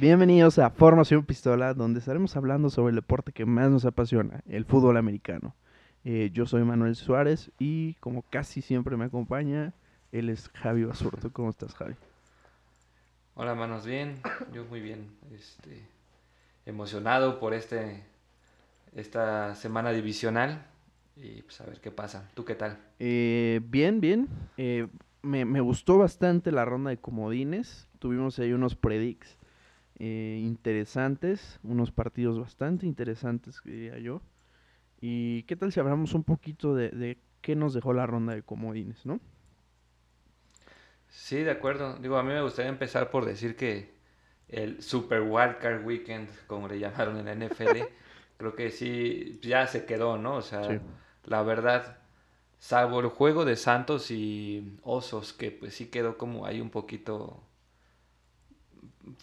Bienvenidos a Formación Pistola, donde estaremos hablando sobre el deporte que más nos apasiona, el fútbol americano. Eh, yo soy Manuel Suárez y como casi siempre me acompaña, él es Javi Basurto. ¿Cómo estás, Javi? Hola, manos, bien. Yo muy bien. Este, emocionado por este, esta semana divisional y pues a ver qué pasa. ¿Tú qué tal? Eh, bien, bien. Eh, me, me gustó bastante la ronda de comodines. Tuvimos ahí unos predicts eh, interesantes, unos partidos bastante interesantes, diría yo. ¿Y qué tal si hablamos un poquito de, de qué nos dejó la ronda de comodines, no? Sí, de acuerdo. Digo, a mí me gustaría empezar por decir que el Super Wildcard Weekend, como le llamaron en la NFL, creo que sí, ya se quedó, ¿no? O sea, Sí. la verdad, salvo el juego de Santos y Osos, que pues sí quedó como ahí un poquito...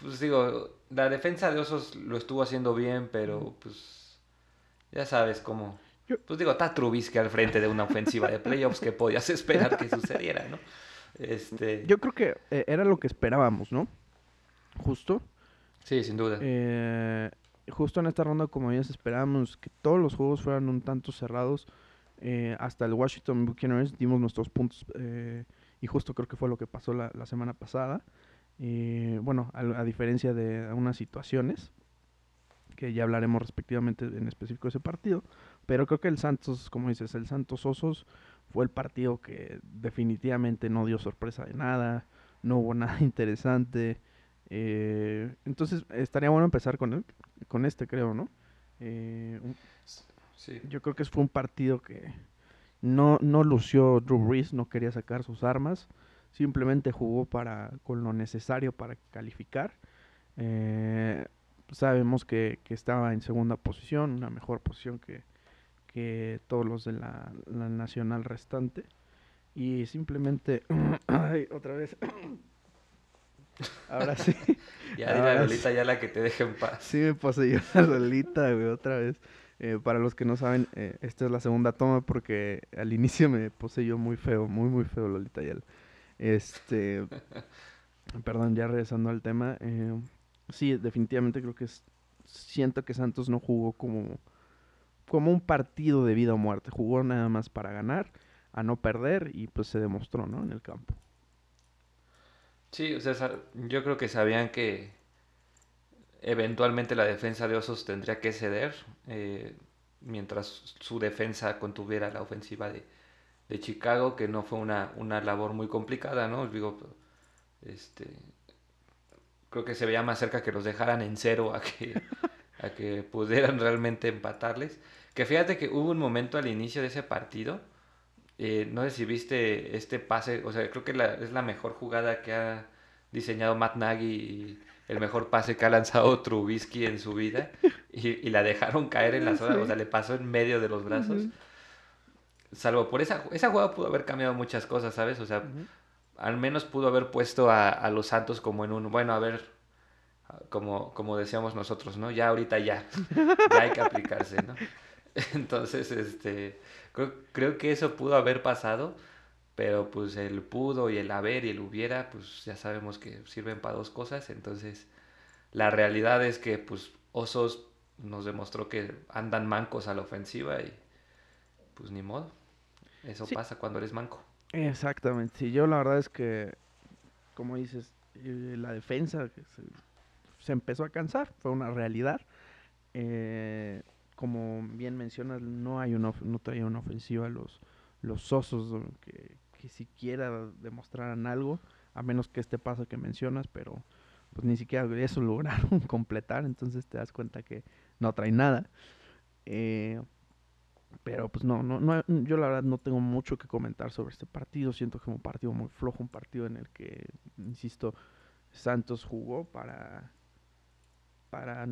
Pues digo, la defensa de Osos lo estuvo haciendo bien, pero pues ya sabes cómo... Pues digo, está Trubisky al frente de una ofensiva de playoffs que podías esperar que sucediera, ¿no? Este... Yo creo que eh, era lo que esperábamos, ¿no? Justo. Sí, sin duda. Eh, justo en esta ronda, como ya esperábamos, que todos los juegos fueran un tanto cerrados. eh, hasta el Washington Buccaneers dimos nuestros puntos eh, y justo creo que fue lo que pasó la, la semana pasada. Eh, bueno, a, a diferencia de unas situaciones que ya hablaremos respectivamente en específico de ese partido, pero creo que el Santos, como dices, el Santos Osos fue el partido que definitivamente no dio sorpresa de nada, no hubo nada interesante. eh, entonces estaría bueno empezar con, el- con este, creo, ¿no? Eh, un- Sí. yo creo que fue un partido que no, no lució Drew Brees, no quería sacar sus armas, simplemente jugó para, con lo necesario para calificar. Eh, sabemos que, que estaba en segunda posición, una mejor posición que, que todos los de la, la nacional restante. Y simplemente... Ay, otra vez. Ahora sí. Ya dile a Ahora Lolita ya la que te deje en paz. Sí me poseyó la rolita, güey, otra vez. Eh, para los que no saben, eh, esta es la segunda toma porque al inicio me poseyó muy feo, muy, muy feo Lolita Yal. Este, perdón, ya regresando al tema. eh, sí, definitivamente creo que es, siento que Santos no jugó como, como un partido de vida o muerte. Jugó nada más para ganar, a no perder y pues se demostró, ¿no? En el campo. Sí, o sea, yo creo que sabían que eventualmente la defensa de Osos tendría que ceder eh, mientras su defensa contuviera la ofensiva de, de Chicago, que no fue una, una labor muy complicada, ¿no? Digo, este, creo que se veía más cerca que los dejaran en cero a que, a que pudieran realmente empatarles. Que fíjate que hubo un momento al inicio de ese partido, eh, no sé si viste este pase, o sea, creo que la- es la mejor jugada que ha diseñado Matt Nagy y el mejor pase que ha lanzado Trubisky en su vida y, y la dejaron caer en la zona, o sea, le pasó en medio de los brazos. Salvo por esa, esa jugada pudo haber cambiado muchas cosas, ¿sabes? O sea, al menos pudo haber puesto a, a los Santos como en un, bueno, a ver, como, como decíamos nosotros, ¿no? Ya ahorita ya, ya hay que aplicarse, ¿no? Entonces, este, creo, creo que eso pudo haber pasado, pero pues el pudo y el haber y el hubiera, pues ya sabemos que sirven para dos cosas, entonces la realidad es que pues Osos nos demostró que andan mancos a la ofensiva y pues ni modo, eso Sí. pasa cuando eres manco. Exactamente, sí, yo la verdad es que, como dices, eh, la defensa se, se empezó a cansar, fue una realidad. Eh, como bien mencionas, no hay una, no traía una ofensiva los, los osos que, que siquiera demostraran algo, a menos que este paso que mencionas, pero pues ni siquiera eso lograron completar, entonces te das cuenta que no trae nada. Eh, pero pues no, no, no, yo la verdad no tengo mucho que comentar sobre este partido. Siento que fue un partido muy flojo, un partido en el que, insisto, Santos jugó para, para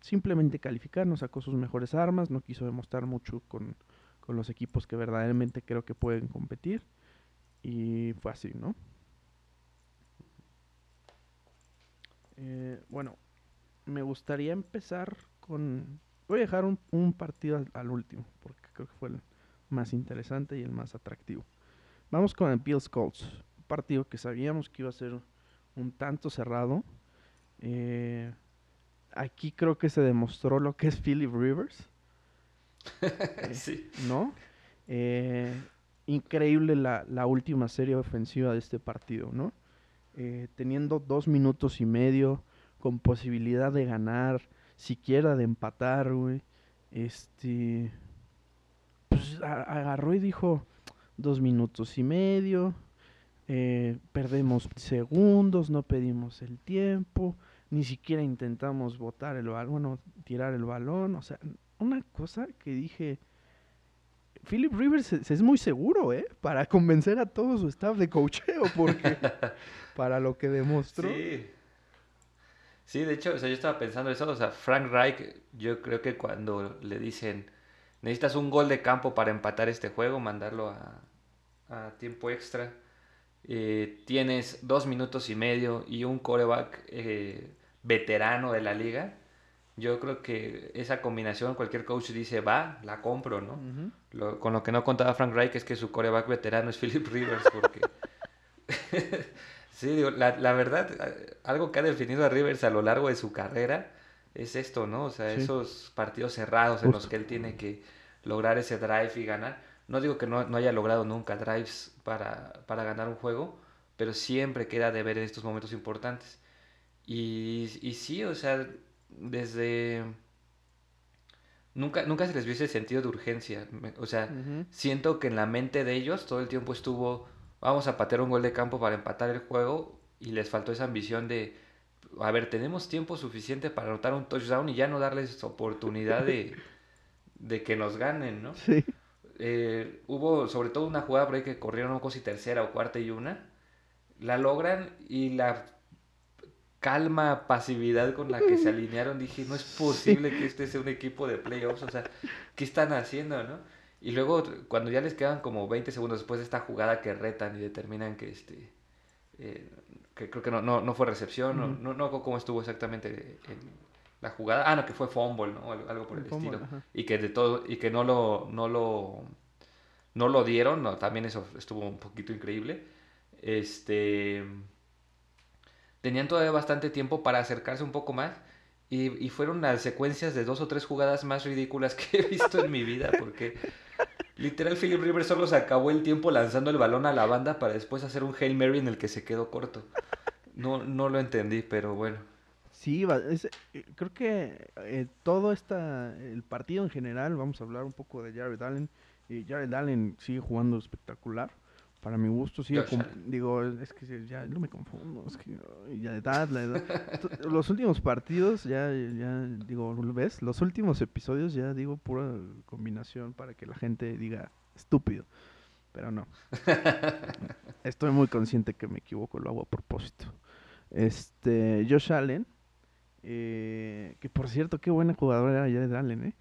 simplemente calificar, no sacó sus mejores armas, no quiso demostrar mucho con, con los equipos que verdaderamente creo que pueden competir. Y fue así, ¿no? Eh, bueno, me gustaría empezar con... Voy a dejar un, un partido al, al último, porque creo que fue el más interesante y el más atractivo. Vamos con el Bills Colts, un partido que sabíamos que iba a ser un tanto cerrado. Eh, aquí creo que se demostró lo que es Philip Rivers. sí. ¿No? Eh, increíble la, la, última serie ofensiva de este partido, ¿no? Eh, teniendo dos minutos y medio, con posibilidad de ganar, siquiera de empatar, güey. Este. Pues agarró y dijo: dos minutos y medio. Eh, perdemos segundos, no pedimos el tiempo, ni siquiera intentamos botar el balón, bueno, tirar el balón, o sea, una cosa que dije, Philip Rivers es, muy seguro, ¿eh? Para convencer a todo su staff de cocheo, porque para lo que demostró. Sí. Sí, de hecho, o sea, yo estaba pensando eso, o sea, Frank Reich, yo creo que cuando le dicen, necesitas un gol de campo para empatar este juego, mandarlo a, a tiempo extra, eh, tienes dos minutos y medio y un coreback eh, veterano de la liga, yo creo que esa combinación cualquier coach dice, va, la compro, ¿no? con lo que no contaba Frank Reich es que su coreback veterano es Philip Rivers, porque... sí, digo, la, la, verdad, algo que ha definido a Rivers a lo largo de su carrera es esto, ¿no? O sea, esos partidos cerrados en los que él tiene que lograr ese drive y ganar. No digo que no, haya logrado nunca drives para, para, ganar un juego, pero siempre queda de ver en estos momentos importantes. Y, y sí, o sea, desde... Nunca, nunca se les vio ese sentido de urgencia. O sea, siento que en la mente de ellos todo el tiempo estuvo, vamos a patear un gol de campo para empatar el juego y les faltó esa ambición de, a ver, tenemos tiempo suficiente para anotar un touchdown y ya no darles oportunidad de, de que nos ganen, ¿no? Sí. Eh, hubo sobre todo una jugada por ahí que corrieron no si tercera o cuarta y una. La logran y la calma, pasividad con la que se alinearon, dije, no es posible que este sea un equipo de playoffs, o sea, ¿qué están haciendo, no? Y luego, cuando ya les quedan como 20 segundos después de esta jugada que retan y determinan que este, eh, que creo que no, no, no fue recepción, no, no, no, cómo estuvo exactamente la jugada, ah, no, que fue fumble, ¿no? Algo por el, estilo, y que de todo, y que no lo, no lo, no lo dieron, no, también eso estuvo un poquito increíble, este tenían todavía bastante tiempo para acercarse un poco más. Y, fueron las secuencias de dos o tres jugadas más ridículas que he visto en mi vida, porque literal Philip Rivers solo se acabó el tiempo lanzando el balón a la banda para después hacer un Hail Mary en el que se quedó corto. No, no lo entendí, pero bueno. Sí, eh, creo que eh, todo esta, el partido en general, vamos a hablar un poco de Jared Allen. Y Jared Allen sigue jugando espectacular para mi gusto, sí, digo, es que ya no me confundo, es que ya de edad, la edad. Los últimos partidos, ya, ya, digo, ¿ves? Los últimos episodios ya digo pura combinación para que la gente diga estúpido, pero no. Estoy muy consciente que me equivoco, lo hago a propósito. Este, Josh Allen, eh, que por cierto, qué buena jugadora era de Allen, ¿eh?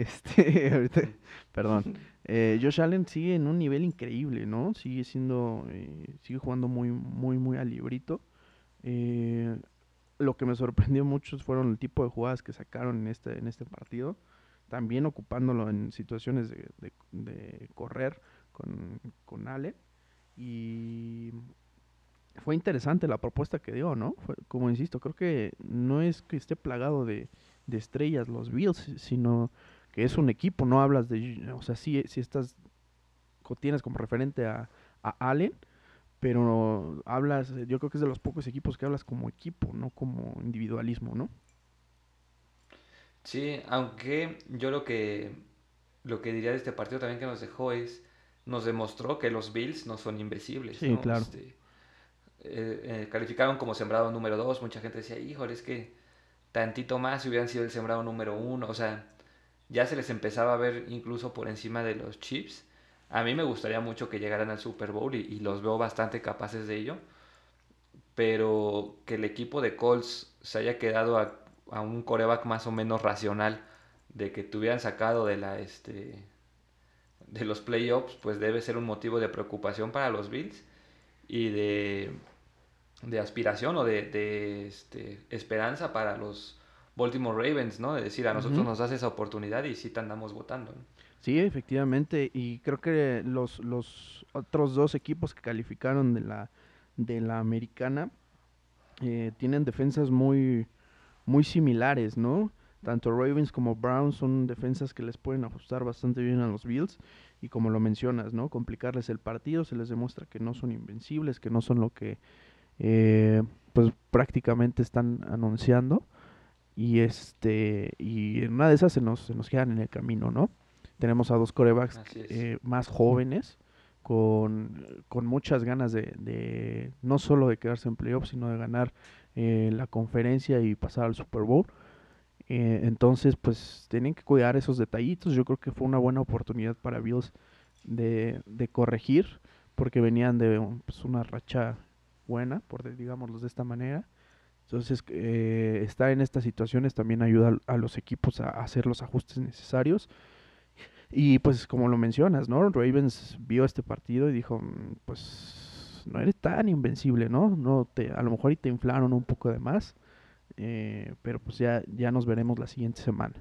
Este, ahorita, perdón. Eh, Josh Allen sigue en un nivel increíble, ¿no? Sigue siendo, eh, sigue jugando muy, muy, muy al librito. Eh, lo que me sorprendió mucho fueron el tipo de jugadas que sacaron en este, en este partido. También ocupándolo en situaciones de, correr con, con Allen. Y fue interesante la propuesta que dio, ¿no? como insisto, creo que no es que esté plagado de, de estrellas los Bills, sino que es un equipo, no hablas de, o sea, sí, si estás, tienes como referente a, a Allen, pero hablas, yo creo que es de los pocos equipos que hablas como equipo, no como individualismo, ¿no? Sí, aunque yo lo que lo que diría de este partido también que nos dejó es nos demostró que los Bills no son invencibles. Sí, claro. Este, eh, eh, calificaron como sembrado número 2, mucha gente decía, híjole, es que tantito más si hubieran sido el sembrado número 1, o sea, ya se les empezaba a ver incluso por encima de los Chips. A mí me gustaría mucho que llegaran al Super Bowl y, los veo bastante capaces de ello. Pero que el equipo de Colts se haya quedado a, un coreback más o menos racional de que tuvieran sacado de la este de los playoffs, pues debe ser un motivo de preocupación para los Bills y de, de aspiración o de, de este, esperanza para los Baltimore Ravens, ¿no? De decir, a nosotros nos das esa oportunidad y sí te andamos votando. Sí, efectivamente, y creo que los, los otros dos equipos que calificaron de la, de la americana eh, tienen defensas muy, muy similares, ¿no? Tanto Ravens como Browns son defensas que les pueden ajustar bastante bien a los Bills y como lo mencionas, ¿no? Complicarles el partido, se les demuestra que no son invencibles, que no son lo que eh, pues prácticamente están anunciando y este y en una de esas se nos, se nos quedan en el camino, ¿no? Tenemos a dos corebacks eh, más jóvenes con, con muchas ganas de, de, no solo de quedarse en playoffs, sino de ganar eh, la conferencia y pasar al Super Bowl. Eh, entonces, pues tienen que cuidar esos detallitos. Yo creo que fue una buena oportunidad para Bills de, de corregir, porque venían de pues, una racha buena, por digámoslo de esta manera. Entonces, eh, estar en estas situaciones también ayuda a, los equipos a, hacer los ajustes necesarios. Y pues como lo mencionas, ¿no? Ravens vio este partido y dijo, mm, pues no eres tan invencible, ¿no? no te, a lo mejor y te inflaron un poco de más, eh, pero pues ya, ya nos veremos la siguiente semana.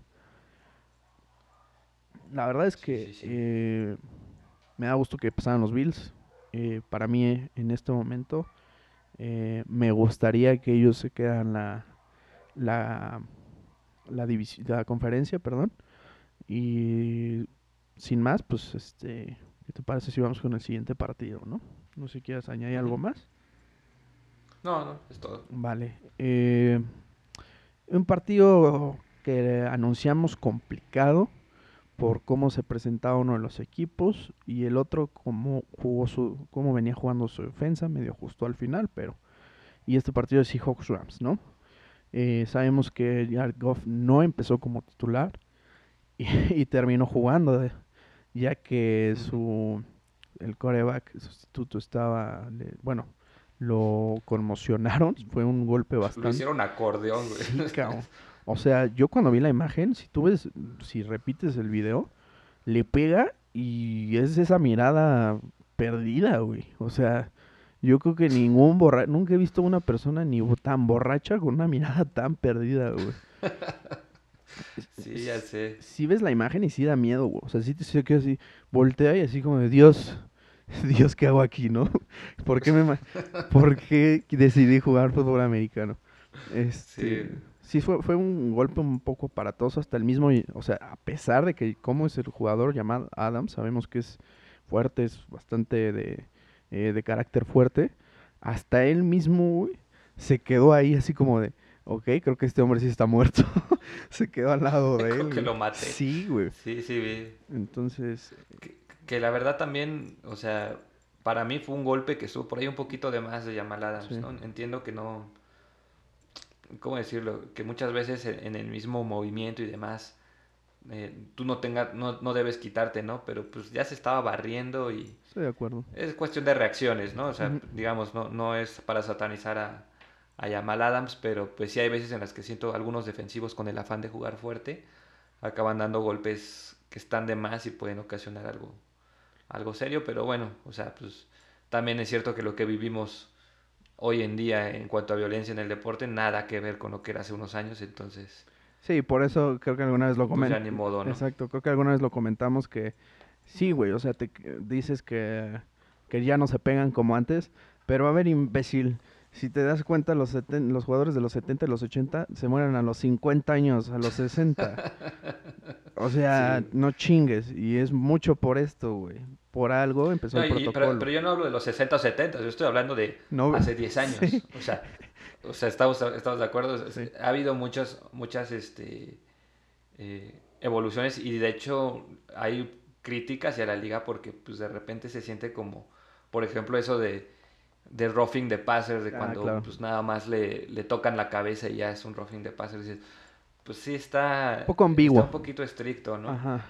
La verdad es que eh, me da gusto que pasaran los Bills. para mí en este momento eh, me gustaría que ellos se quedan la, la, la, la conferencia, perdón. Y sin más, pues, este, ¿qué te parece si vamos con el siguiente partido, no? No sé si quieres añadir algo más. No, no, es todo. Vale. Eh, un partido que anunciamos complicado por cómo se presentaba uno de los equipos y el otro cómo jugó su cómo venía jugando su defensa medio justo al final pero y este partido es Seahawks Rams no eh, sabemos que Jared Goff no empezó como titular y, terminó jugando ya que su el coreback sustituto estaba bueno lo conmocionaron fue un golpe bastante lo hicieron acordeón güey. Sí, o sea, yo cuando vi la imagen, si tú ves, si repites el video, le pega y es esa mirada perdida, güey. O sea, yo creo que ningún borracho, nunca he visto una persona ni tan borracha con una mirada tan perdida, güey. sí, ya sé. Si ves la imagen y sí da miedo, güey. O sea, sí te se queda así, voltea y así como de Dios, Dios, ¿qué hago aquí, no? ¿Por qué, me, ¿por qué decidí jugar fútbol americano? Este, sí sí fue, fue un golpe un poco aparatoso hasta el mismo, o sea, a pesar de que como es el jugador llamado Adams, sabemos que es fuerte, es bastante de, eh, de carácter fuerte, hasta él mismo se quedó ahí así como de, ok, creo que este hombre sí está muerto, se quedó al lado de él. que lo maté. Sí, güey. Sí, sí, vi. Entonces... Que, la verdad también, o sea, para mí fue un golpe que estuvo por ahí un poquito de más de Jamal Adams, ¿no? Entiendo que no ¿cómo decirlo? Que muchas veces en, el mismo movimiento y demás, eh, tú no, tengas, no, no, debes quitarte, ¿no? Pero pues ya se estaba barriendo y... Estoy de acuerdo. Es cuestión de reacciones, ¿no? O sea, digamos, no, no es para satanizar a, a Yamal Adams, pero pues sí hay veces en las que siento algunos defensivos con el afán de jugar fuerte, acaban dando golpes que están de más y pueden ocasionar algo, algo serio, pero bueno, o sea, pues también es cierto que lo que vivimos hoy en día en cuanto a violencia en el deporte, nada que ver con lo que era hace unos años, entonces... Sí, por eso creo que alguna vez lo pues comentamos. modo, ¿no? Exacto, creo que alguna vez lo comentamos que sí, güey, o sea, te dices que, que ya no se pegan como antes, pero a ver, imbécil, si te das cuenta, los, los jugadores de los 70 y los 80 se mueren a los 50 años, a los 60. o sea, no chingues. Y es mucho por esto, güy. Por algo empezó el protocolo. Pero, yo no hablo de los 60 o 70, yo estoy hablando de hace 10 años. O sea, o sea estamos, estamos de acuerdo. Ha habido muchas, muchas este, eh, evoluciones y de hecho hay críticas hacia la liga porque pues de repente se siente como, por ejemplo, eso de de roughing de passer, de ah, cuando pues nada más le, le, tocan la cabeza y ya es un roughing de passer. pues sí está... Un poco ambiguo. un poquito estricto, ¿no? Ajá.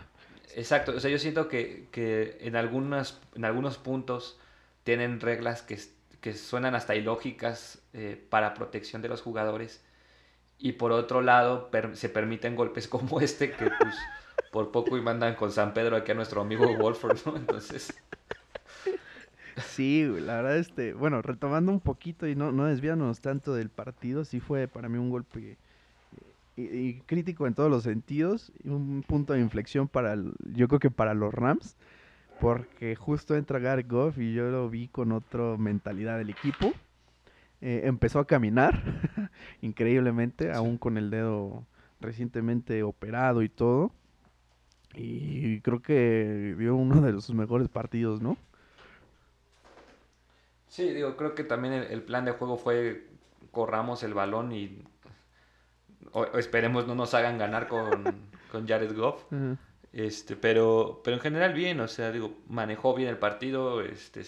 Exacto, o sea, yo siento que, que en, algunas, en algunos puntos tienen reglas que, que suenan hasta ilógicas eh, para protección de los jugadores y por otro lado se permiten golpes como este que pues por poco y mandan con San Pedro aquí a nuestro amigo Wolford, ¿no? Entonces... Sí, la verdad, este, bueno, retomando un poquito y no, no desviándonos tanto del partido, sí fue para mí un golpe y, crítico en todos los sentidos, y un punto de inflexión para, yo creo que para los Rams, porque justo entra Gareth Goff y yo lo vi con otra mentalidad del equipo. eh, empezó a caminar increíblemente, aún con el dedo recientemente operado y todo. Y creo que dio uno de sus mejores partidos, ¿no? Sí, digo, creo que también el, plan de juego fue corramos el balón y esperemos no nos hagan ganar con, con Jared Goff. Este, pero, pero en general bien, o sea, digo, manejó bien el partido, este,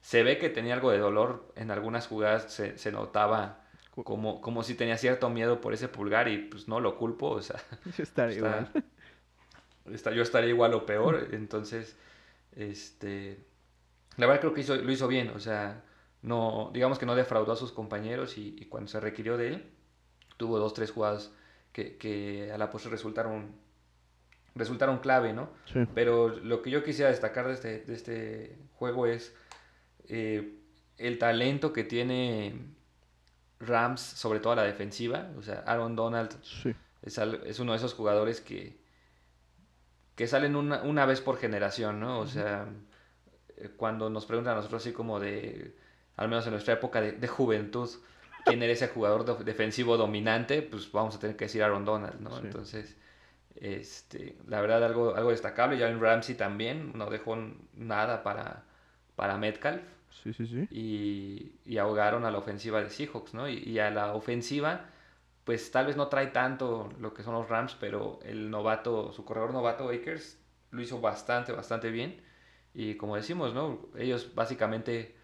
se ve que tenía algo de dolor en algunas jugadas, se, se notaba como, como si tenía cierto miedo por ese pulgar y pues no lo culpo, o sea, yo estaría igual. yo estaría igual o peor, entonces, este, la verdad creo que hizo, lo hizo bien, o sea, no, digamos que no defraudó a sus compañeros y, cuando se requirió de él, tuvo dos, tres jugadas que, que a la postre resultaron, resultaron clave, ¿no? Pero lo que yo quisiera destacar de este, de este juego es eh, el talento que tiene Rams, sobre todo a la defensiva. O sea, Aaron Donald es, es, uno de esos jugadores que, que salen una, una vez por generación, ¿no? O sea, cuando nos preguntan a nosotros así como de, al menos en nuestra época de, juventud, quién era ese jugador defensivo dominante, pues vamos a tener que decir Aaron Donald, ¿no? Entonces, este, la verdad algo, algo destacable. Ya en Ramsey también no dejó nada para, para Metcalf. Sí, sí, sí. Y, y ahogaron a la ofensiva de Seahawks, ¿no? Y, y, a la ofensiva, pues tal vez no trae tanto lo que son los Rams, pero el novato, su corredor novato Akers, lo hizo bastante, bastante bien. Y como decimos, ¿no? Ellos básicamente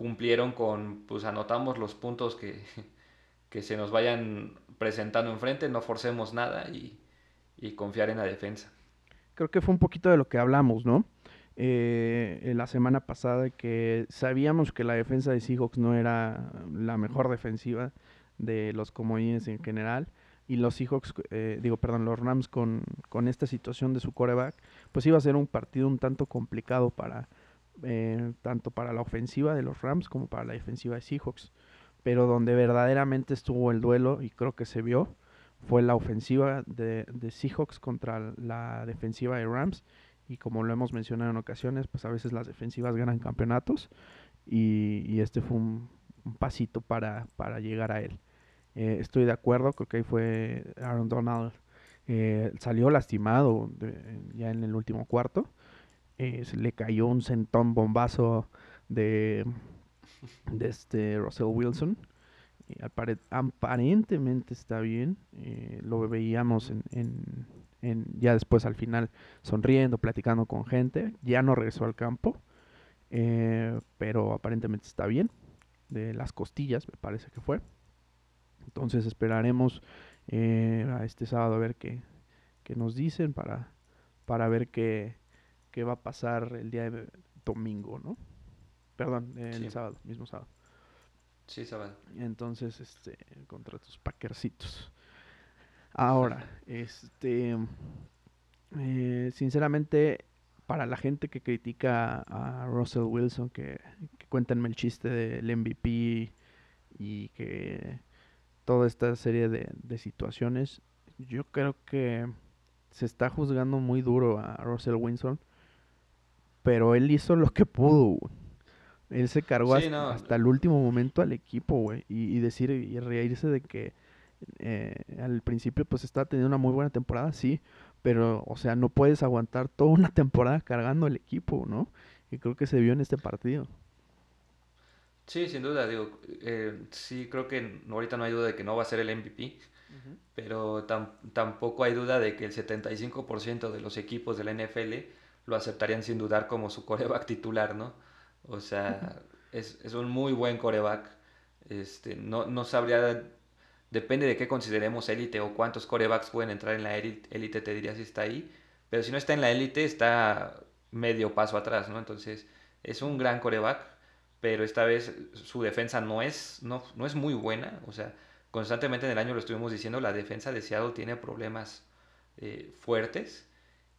cumplieron con, pues anotamos los puntos que, que se nos vayan presentando enfrente, no forcemos nada y, y confiar en la defensa. Creo que fue un poquito de lo que hablamos, ¿no? eh, la semana pasada que sabíamos que la defensa de Seahawks no era la mejor defensiva de los comodines en general y los Seahawks, eh, digo, perdón, los Rams con, con, esta situación de su coreback, pues iba a ser un partido un tanto complicado para eh, tanto para la ofensiva de los Rams como para la defensiva de Seahawks. Pero donde verdaderamente estuvo el duelo y creo que se vio fue la ofensiva de, Seahawks contra la defensiva de Rams y como lo hemos mencionado en ocasiones, pues a veces las defensivas ganan campeonatos y, este fue un, pasito para, para, llegar a él. Eh, estoy de acuerdo, creo que ahí fue Aaron Donald, eh, salió lastimado ya en el último cuarto, eh, le cayó un centón bombazo de, de este Russell Wilson. aparentemente está bien, lo veíamos en ya después al final sonriendo, platicando con gente. Ya no regresó al campo, eh, pero aparentemente está bien. De las costillas, me parece que fue. Entonces esperaremos eh, a este sábado a ver qué, nos dicen para, para ver qué, qué, va a pasar el día de domingo, ¿no? Perdón, el sábado, mismo sábado. Sí, sábado. Entonces, este, contra tus packercitos. Ahora, este, eh, sinceramente, para la gente que critica a Russell Wilson, que, que cuéntenme el chiste del MVP y que toda esta serie de, de situaciones, yo creo que se está juzgando muy duro a Russell Wilson, pero él hizo lo que pudo. Él se cargó hasta, el último momento al equipo, güey, y, y, decir y reírse de que eh, al principio pues estaba teniendo una muy buena temporada, sí, pero o sea, no puedes aguantar toda una temporada cargando el equipo, ¿no? Y creo que se vio en este partido. Sí, sin duda, digo, eh, sí creo que ahorita no hay duda de que no va a ser el MVP, pero tampoco hay duda de que el 75% de los equipos de la NFL lo aceptarían sin dudar como su coreback titular, ¿no? O sea, es, es, un muy buen coreback. Este, no, no sabría Depende de qué consideremos élite o cuántos corebacks pueden entrar en la élite, te diría si está ahí. Pero si no está en la élite, está medio paso atrás, ¿no? Entonces, es un gran coreback, pero esta vez su defensa no es, no, no es muy buena. O sea, constantemente en el año lo estuvimos diciendo, la defensa de Seattle tiene problemas eh, fuertes.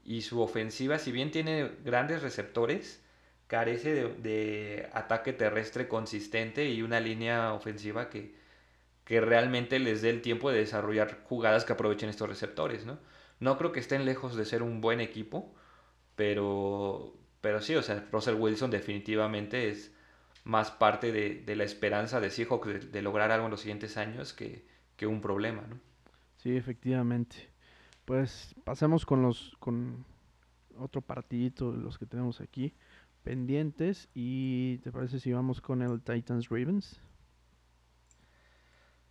Y su ofensiva, si bien tiene grandes receptores, carece de ataque terrestre consistente y una línea ofensiva que que realmente les dé el tiempo de desarrollar jugadas que aprovechen estos receptores, ¿no? No creo que estén lejos de ser un buen equipo, pero, pero sí, o sea, Russell Wilson definitivamente es más parte de, la esperanza de Seahawks de, lograr algo en los siguientes años que, un problema, ¿no? Sí, efectivamente. Pues pasemos con los con otro partidito de los que tenemos aquí pendientes y ¿te parece si vamos con el Titans Ravens?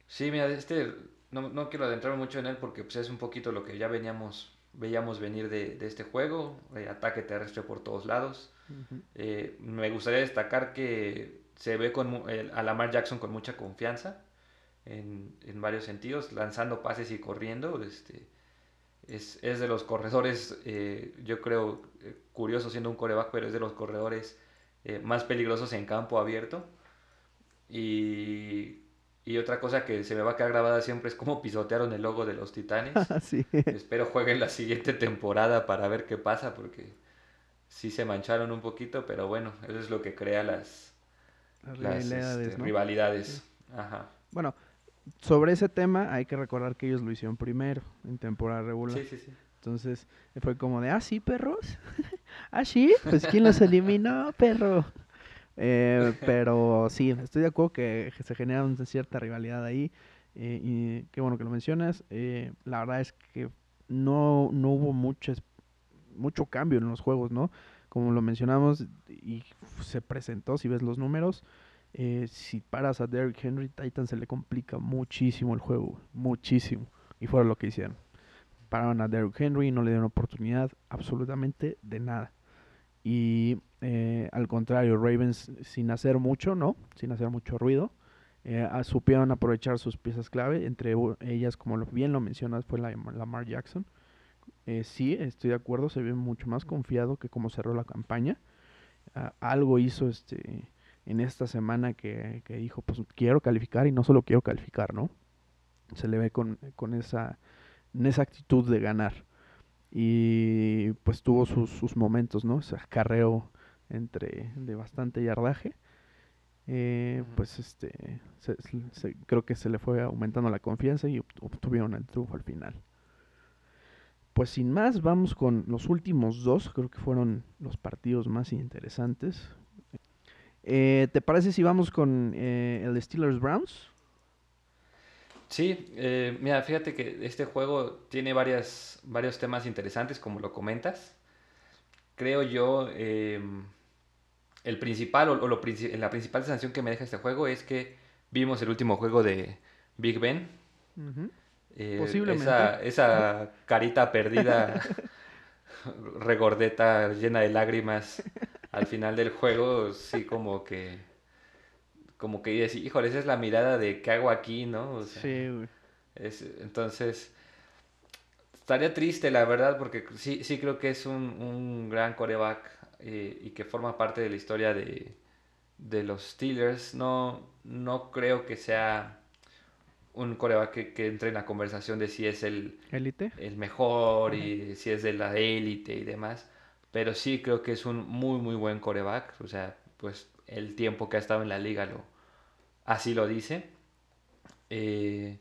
Sí, mira, este no, no quiero adentrar mucho en él porque pues, es un poquito lo que ya veníamos veíamos venir de, este juego, eh, ataque terrestre por todos lados. Eh, me gustaría destacar que se ve con, a Lamar Jackson con mucha confianza en, varios sentidos, lanzando pases y corriendo. Este, es, de los corredores, eh, yo creo, curioso siendo un coreback, pero es de los corredores más peligrosos en campo abierto. Y y otra cosa que se me va a quedar grabada siempre es cómo pisotearon el logo de los Titanes. Espero jueguen la siguiente temporada para ver qué pasa, porque sí se mancharon un poquito, pero bueno, eso es lo que crea las, rivalidades. Este, bueno, sobre ese tema hay que recordar que ellos lo hicieron primero en temporada regular. Sí, sí, sí. Entonces fue como de, ah, sí, perros. ah, sí, pues ¿quién los eliminó, perro? Eh, pero sí, estoy de acuerdo que se genera una cierta rivalidad ahí. Eh, y qué bueno que lo mencionas. Eh, la verdad es que no, no hubo mucho, mucho cambio en los juegos, ¿no? Como lo mencionamos y se presentó, si ves los números, si paras a Derrick Henry, Titan se le complica muchísimo el juego, muchísimo. Y fue lo que hicieron. Pararon a Derrick Henry y no le dieron oportunidad absolutamente de nada. Y eh, al contrario, Ravens sin hacer mucho, ¿no? Sin hacer mucho ruido. Eh, supieron aprovechar sus piezas clave, entre ellas, como bien lo mencionas, fue la Lamar Jackson. Eh, sí, estoy de acuerdo, se ve mucho más confiado que como cerró la campaña. Algo hizo este en esta semana que, dijo, pues quiero calificar y no solo quiero calificar, ¿no? Se le ve con, con esa, en esa actitud de ganar y pues tuvo sus, sus momentos, ¿no? Ese acarreo entre de bastante yardaje. Eh, pues este creo que se le fue aumentando la confianza y obtuvieron el triunfo al final. Pues sin más, vamos con los últimos dos, creo que fueron los partidos más interesantes. Eh, ¿Te parece si vamos con eh, el Steelers Browns? Sí, eh, mira, fíjate que este juego tiene varias, varios temas interesantes, como lo comentas. Creo yo, em, el principal o, lo, la principal sensación que me deja este juego es que vimos el último juego de Big Ben. Eh, Posiblemente. Esa, esa carita perdida, regordeta, llena de lágrimas al final del juego, sí como que como que dices, híjole, esa es la mirada de qué hago aquí, ¿no? sí, güey. entonces, estaría triste, la verdad, porque sí, sí creo que es un, gran coreback eh, y que forma parte de la historia de, los Steelers. No, no creo que sea un coreback que, entre en la conversación de si es el, el mejor y si es de la élite y demás. Pero sí creo que es un muy, muy buen coreback. O sea, pues el tiempo que ha estado en la liga lo, así lo dice. Eh,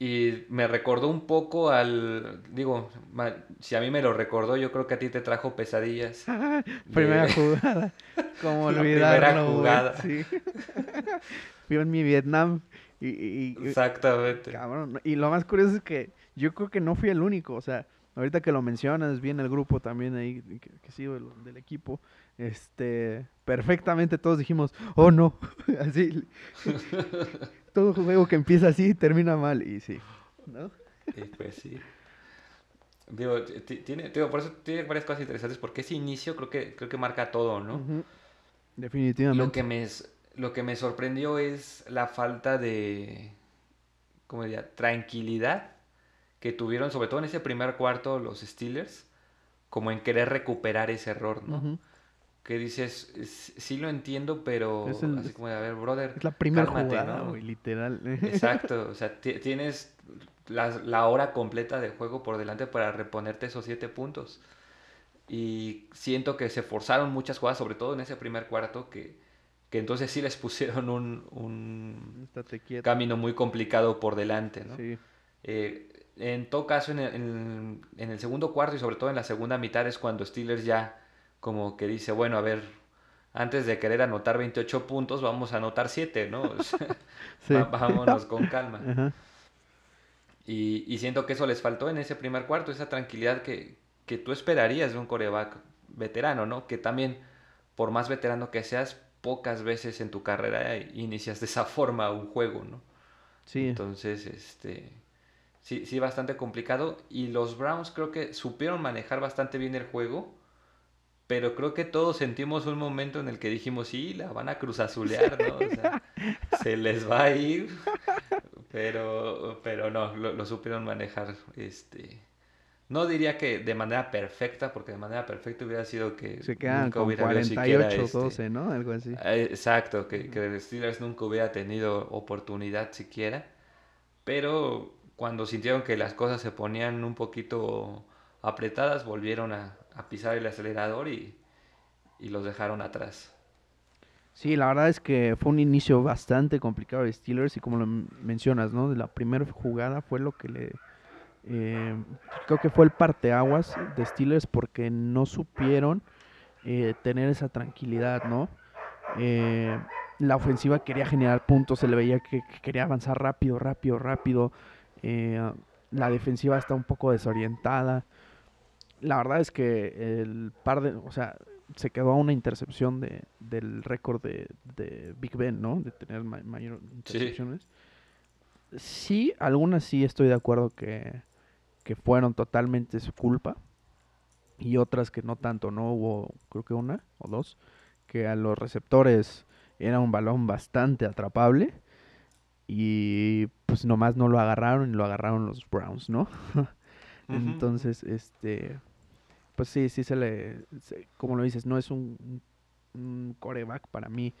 y me recordó un poco al, digo, si a mí me lo recordó, yo creo que a ti te trajo pesadillas. primera jugada, como olvidarlo. primera jugada. Sí. en mi Vietnam y, Exactamente. y lo más curioso es que yo creo que no fui el único, o sea, ahorita que lo mencionas, bien el grupo también ahí, que, que sigo del equipo, este, perfectamente todos dijimos, oh no, así. Todo juego que empieza así termina mal, y sí, ¿no? pues sí. Digo, tiene, por eso tiene varias cosas interesantes, porque ese inicio creo que, creo que marca todo, ¿no? Definitivamente. Lo que, me, lo que me sorprendió es la falta de, ¿cómo diría? Tranquilidad que tuvieron, sobre todo en ese primer cuarto, los Steelers, como en querer recuperar ese error, ¿no? que dices, sí lo entiendo, pero así como de, a ver, brother, es la primera jugada, ¿no? literal. Exacto, o sea, tienes la, hora completa de juego por delante para reponerte esos siete puntos. Y siento que se forzaron muchas jugadas, sobre todo en ese primer cuarto, que, que entonces sí les pusieron un, un camino muy complicado por delante, ¿no? Sí. Eh, en todo caso, en el, en el segundo cuarto y sobre todo en la segunda mitad es cuando Steelers ya como que dice, bueno, a ver, antes de querer anotar 28 puntos, vamos a anotar 7, ¿no? vámonos con calma. Y, siento que eso les faltó en ese primer cuarto, esa tranquilidad que, que tú esperarías de un coreback veterano, ¿no? Que también, por más veterano que seas, pocas veces en tu carrera inicias de esa forma un juego, ¿no? Sí. Entonces, este, sí, sí, bastante complicado. Y los Browns creo que supieron manejar bastante bien el juego, pero creo que todos sentimos un momento en el que dijimos, sí, la van a cruzazulear, ¿no? O sea, se les va a ir, pero, pero no, lo, lo supieron manejar, este no diría que de manera perfecta, porque de manera perfecta hubiera sido que Se quedan nunca hubiera 48, 12, este, ¿no? Algo así. Eh, exacto, que, que Steelers nunca hubiera tenido oportunidad siquiera. Pero cuando sintieron que las cosas se ponían un poquito apretadas, volvieron a, pisar el acelerador y, los dejaron atrás. Sí, la verdad es que fue un inicio bastante complicado de Steelers y como lo mencionas, ¿no? La primera jugada fue lo que le eh, creo que fue el parteaguas de Steelers porque no supieron eh, tener esa tranquilidad, ¿no? Eh, la ofensiva quería generar puntos, se le veía que, quería avanzar rápido, rápido, rápido. La defensiva está un poco desorientada. La verdad es que el par de, o sea, se quedó a una intercepción de, del récord de, Big Ben, ¿no? De tener mayor intercepciones. Sí. sí, algunas sí estoy de acuerdo que, que fueron totalmente su culpa y otras que no tanto, no hubo creo que una o dos, que a los receptores era un balón bastante atrapable y pues nomás no lo agarraron y lo agarraron los Browns, ¿no? Entonces, este, pues sí, sí se le, como lo dices, no es un, un coreback para mí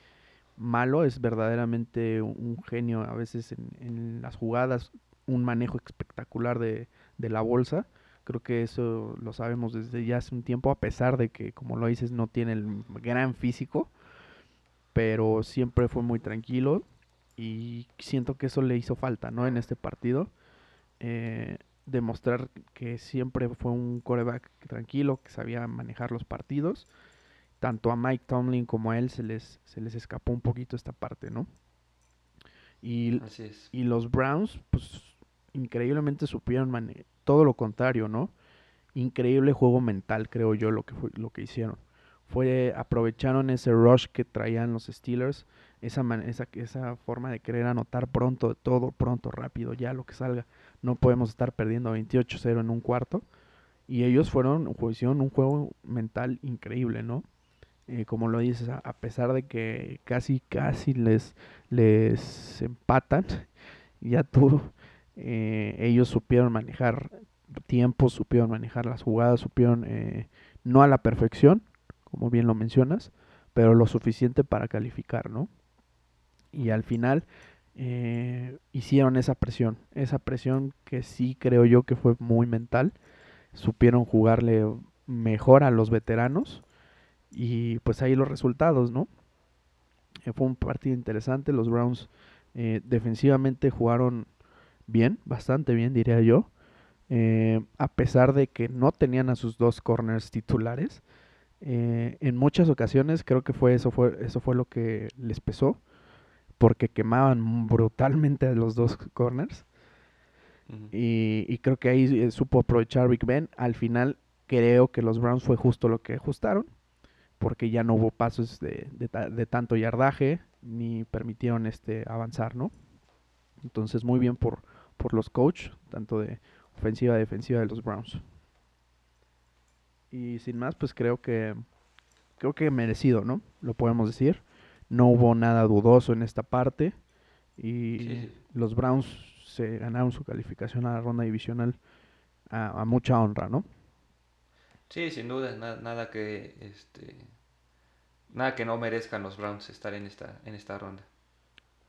malo, es verdaderamente un, genio a veces en, en, las jugadas, un manejo espectacular de, de la bolsa. Creo que eso lo sabemos desde ya hace un tiempo, a pesar de que, como lo dices, no tiene el gran físico, pero siempre fue muy tranquilo y siento que eso le hizo falta, ¿no? En este partido. Eh, demostrar que siempre fue un coreback tranquilo, que sabía manejar los partidos. Tanto a Mike Tomlin como a él se les, se les escapó un poquito esta parte, ¿no? Y, y los Browns, pues increíblemente supieron todo lo contrario, ¿no? Increíble juego mental, creo yo, lo que fue, lo que hicieron. Fue aprovecharon ese rush que traían los Steelers, esa, esa, esa forma de querer anotar pronto, todo pronto, rápido, ya lo que salga. No podemos estar perdiendo 28-0 en un cuarto. Y ellos fueron, hicieron un juego mental increíble, ¿no? Eh, como lo dices, a, pesar de que casi, casi les, les empatan, ya tú eh, ellos supieron manejar tiempos, supieron manejar las jugadas, supieron eh, no a la perfección, como bien lo mencionas, pero lo suficiente para calificar, ¿no? Y al final eh, hicieron esa presión, esa presión que sí creo yo que fue muy mental, supieron jugarle mejor a los veteranos y pues ahí los resultados, ¿no? fue un partido interesante, los Browns defensivamente jugaron bien, bastante bien diría yo. Eh, a pesar de que no tenían a sus dos corners titulares, eh, en muchas ocasiones creo que fue eso fue eso fue lo que les pesó, porque quemaban brutalmente a los dos corners. y, creo que ahí eh, supo aprovechar Big Ben. Al final creo que los Browns fue justo lo que ajustaron, porque ya no hubo pasos de, de tanto yardaje ni permitieron este avanzar, ¿no? Entonces muy bien por, por los coach, tanto de ofensiva y defensiva de los Browns. Y sin más, pues creo que creo que merecido, ¿no? Lo podemos decir. No hubo nada dudoso en esta parte y los Browns se ganaron su calificación a la ronda divisional a, mucha honra, ¿no? Sí, sin duda, nada que este nada que no merezcan los Browns estar en esta en esta ronda.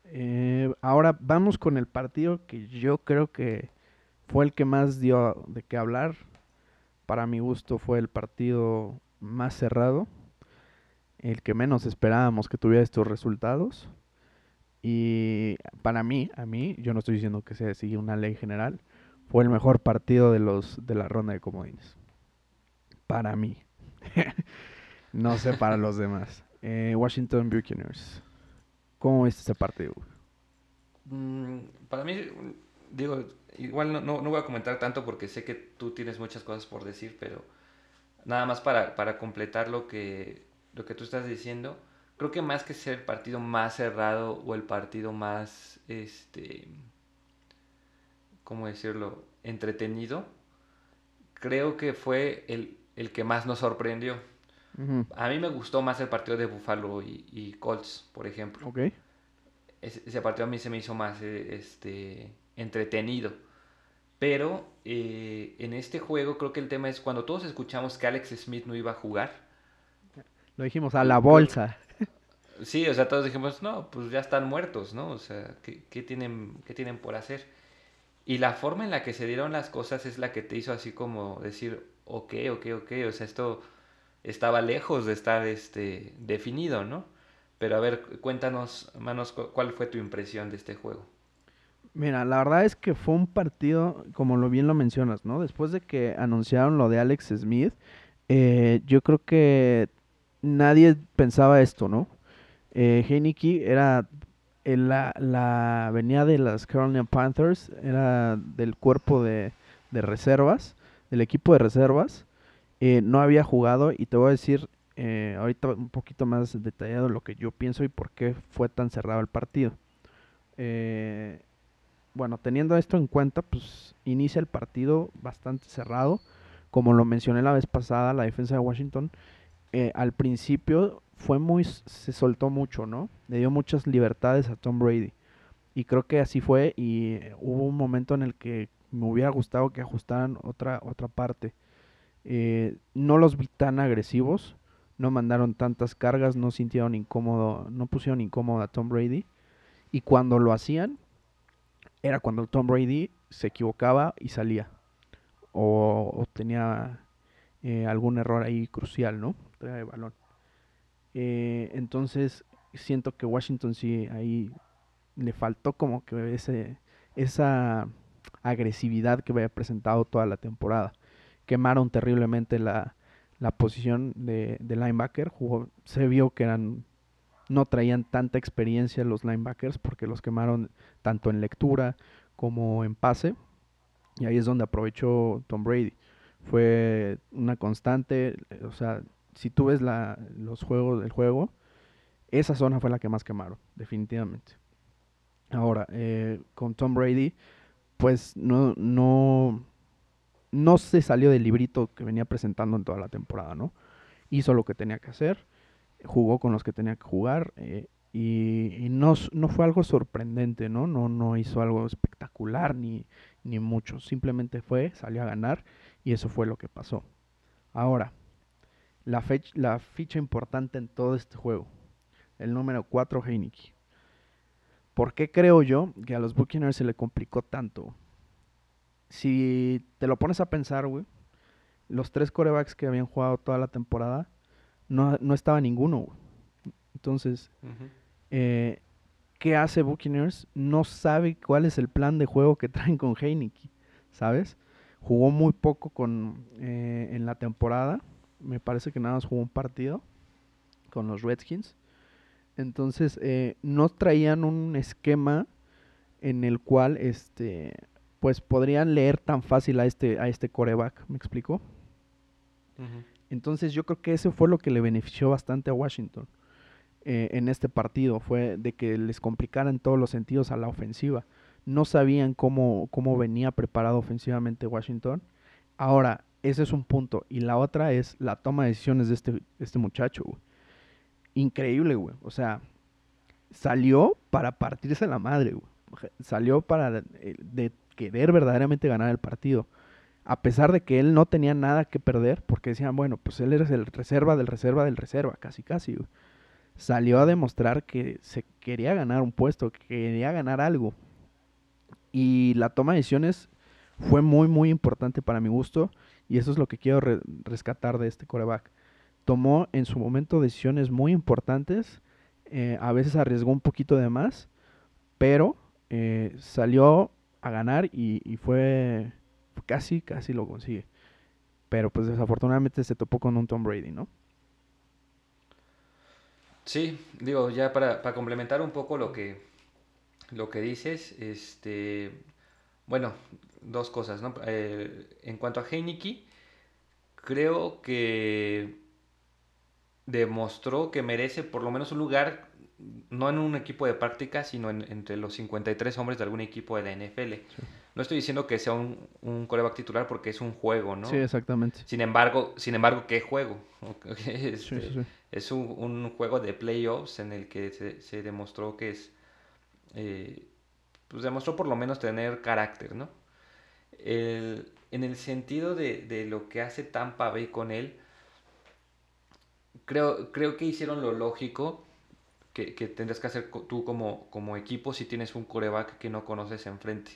Eh, ahora vamos con el partido que yo creo que fue el que más dio de qué hablar. Para mi gusto fue el partido más cerrado, el que menos esperábamos que tuviera estos resultados. Y para mí, a mí, yo no estoy diciendo que sea así una ley general, fue el mejor partido de los de la ronda de comodines. Para mí. no sé para los demás. Eh, Washington Buccaneers. ¿Cómo viste ese partido? Mm, para mí, digo, igual no, no, voy a comentar tanto porque sé que tú tienes muchas cosas por decir, pero nada más para, para completar lo que, lo que tú estás diciendo, creo que más que ser el partido más cerrado o el partido más, este, ¿cómo decirlo?, entretenido, creo que fue el, el que más nos sorprendió. A mí me gustó más el partido de Buffalo y, Colts, por ejemplo. Okay. Ese, partido a mí se me hizo más eh, este, entretenido. Pero eh, en este juego creo que el tema es cuando todos escuchamos que Alex Smith no iba a jugar. Lo dijimos a la bolsa. Sí, o sea, todos dijimos, no, pues ya están muertos, ¿no? O sea, ¿qué, tienen, ¿qué tienen por hacer? Y la forma en la que se dieron las cosas es la que te hizo así como decir, ok, ok, ok, o sea, esto estaba lejos de estar este, definido, ¿no? Pero a ver, cuéntanos, Manos, ¿cuál fue tu impresión de este juego? Mira, la verdad es que fue un partido, como lo bien lo mencionas, ¿no? Después de que anunciaron lo de Alex Smith, eh, yo creo que nadie pensaba esto, ¿no? Eh, Heineke era la, venía de las Carolina Panthers, era del cuerpo de, de reservas, del equipo de reservas, eh, no había jugado y te voy a decir eh, ahorita un poquito más detallado lo que yo pienso y por qué fue tan cerrado el partido. Eh, bueno, teniendo esto en cuenta, pues inicia el partido bastante cerrado. Como lo mencioné la vez pasada, la defensa de Washington al principio fue muy, se soltó mucho, ¿no? Le dio muchas libertades a Tom Brady. Y creo que así fue y hubo un momento en el que me hubiera gustado que ajustaran otra, otra parte. Eh, no los vi tan agresivos, no mandaron tantas cargas, no sintieron incómodo, no pusieron incómodo a Tom Brady. Y cuando lo hacían, era cuando Tom Brady se equivocaba y salía. O, tenía eh, algún error ahí crucial, ¿no? Trae balón. Eh, entonces, siento que Washington sí ahí le faltó como que ese, esa agresividad que había presentado toda la temporada quemaron terriblemente la, posición de, linebacker. se vio que eran no traían tanta experiencia los linebackers porque los quemaron tanto en lectura como en pase. Y ahí es donde aprovechó Tom Brady. Fue una constante, o sea, si tú ves la, los juegos del juego, esa zona fue la que más quemaron, definitivamente. Ahora, eh, con Tom Brady, pues no, no, no se salió del librito que venía presentando en toda la temporada, ¿no? Hizo lo que tenía que hacer, jugó con los que tenía que jugar eh, y, no, no, fue algo sorprendente, ¿no? No, no hizo algo espectacular ni, ni mucho, simplemente fue, salió a ganar y eso fue lo que pasó. Ahora, la, fecha, la ficha importante en todo este juego, el número 4 Heineken. ¿Por qué creo yo que a los Buccaneers se le complicó tanto? si te lo pones a pensar, güey, los tres corebacks que habían jugado toda la temporada, no, no estaba ninguno, güey. Entonces, eh, ¿qué hace Buccaneers? No sabe cuál es el plan de juego que traen con Heineken, ¿sabes? Jugó muy poco con, eh, en la temporada. Me parece que nada más jugó un partido con los Redskins. Entonces, eh, no traían un esquema en el cual este, pues podrían leer tan fácil a este, a este coreback, ¿me explico? Entonces yo creo que eso fue lo que le benefició bastante a Washington eh, en este partido, fue de que les complicara en todos los sentidos a la ofensiva. No sabían cómo, cómo venía preparado ofensivamente Washington. Ahora, ese es un punto. Y la otra es la toma de decisiones de este, este muchacho, Increíble, güey. O sea, salió para partirse la madre, güey. Salió para eh, de, querer verdaderamente ganar el partido. A pesar de que él no tenía nada que perder, porque decían, bueno, pues él era el reserva del reserva del reserva, casi casi. Salió a demostrar que se quería ganar un puesto, que quería ganar algo. Y la toma de decisiones fue muy, muy importante para mi gusto. Y eso es lo que quiero rescatar de este coreback. Tomó en su momento decisiones muy importantes. Eh, a veces arriesgó un poquito de más. Pero eh, salió a ganar y, fue casi, casi lo consigue. Pero pues desafortunadamente se topó con un Tom Brady, ¿no? Sí, digo, ya para, para complementar un poco lo que, lo que dices, este, bueno, dos cosas, ¿no? Eh, en cuanto a Heineke, creo que demostró que merece por lo menos un lugar, no en un equipo de práctica, sino entre los 53 hombres de algún equipo de la NFL. No estoy diciendo que sea un, un coreback titular porque es un juego, ¿no? Sí, exactamente. Sin embargo, sin embargo ¿qué juego? Este, es un, un, juego de playoffs en el que se, se demostró que es... Eh, pues demostró por lo menos tener carácter, ¿no? El, en el sentido de, de, lo que hace Tampa Bay con él, creo, creo que hicieron lo lógico que, que tendrás que hacer tú como, como equipo si tienes un coreback que no conoces enfrente.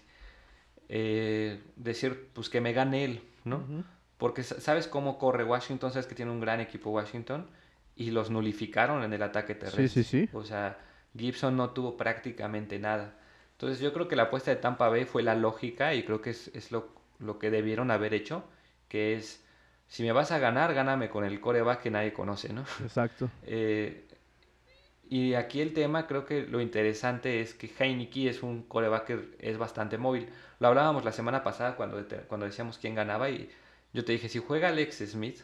Eh, decir, pues que me gane él, ¿no? Porque sabes cómo corre Washington, sabes que tiene un gran equipo Washington y los nulificaron en el ataque terrestre. Sí, sí, sí. O sea, Gibson no tuvo prácticamente nada. Entonces yo creo que la apuesta de Tampa Bay fue la lógica y creo que es, es lo, lo, que debieron haber hecho, que es, si me vas a ganar, gáname con el coreback que nadie conoce, ¿no? Exacto. Eh, y aquí el tema, creo que lo interesante es que Heineke es un coreback que es bastante móvil. Lo hablábamos la semana pasada cuando, cuando decíamos quién ganaba y yo te dije, si juega Alex Smith,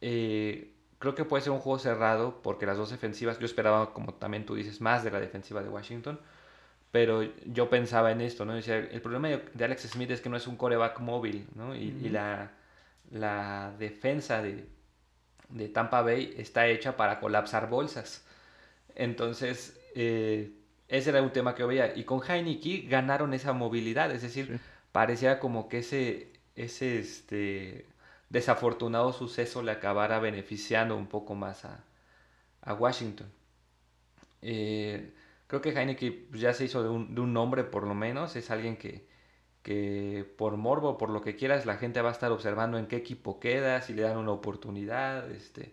eh, creo que puede ser un juego cerrado porque las dos defensivas, yo esperaba, como también tú dices, más de la defensiva de Washington, pero yo pensaba en esto, ¿no? Decía, el problema de Alex Smith es que no es un coreback móvil, ¿no? Y, y la, la, defensa de, de, Tampa Bay está hecha para colapsar bolsas. Entonces, eh, ese era un tema que veía. Y con Heineke ganaron esa movilidad, es decir, sí. parecía como que ese, ese este, desafortunado suceso le acabara beneficiando un poco más a, a Washington. Eh, creo que Heineke ya se hizo de un, de un, nombre por lo menos, es alguien que, que por morbo, por lo que quieras, la gente va a estar observando en qué equipo queda, si le dan una oportunidad, este,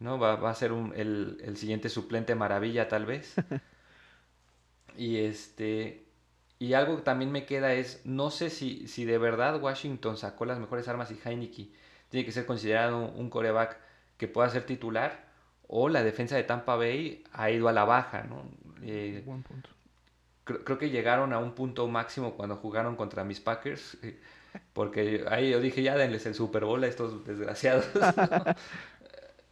¿no? Va, va a ser un, el, el, siguiente suplente maravilla tal vez. y este... Y algo que también me queda es, no sé si, si de verdad Washington sacó las mejores armas y Heineke tiene que ser considerado un coreback que pueda ser titular o la defensa de Tampa Bay ha ido a la baja, ¿no? Eh, Buen punto. Creo, creo, que llegaron a un punto máximo cuando jugaron contra mis Packers, eh, porque ahí yo dije, ya denles el Super Bowl a estos desgraciados. ¿no?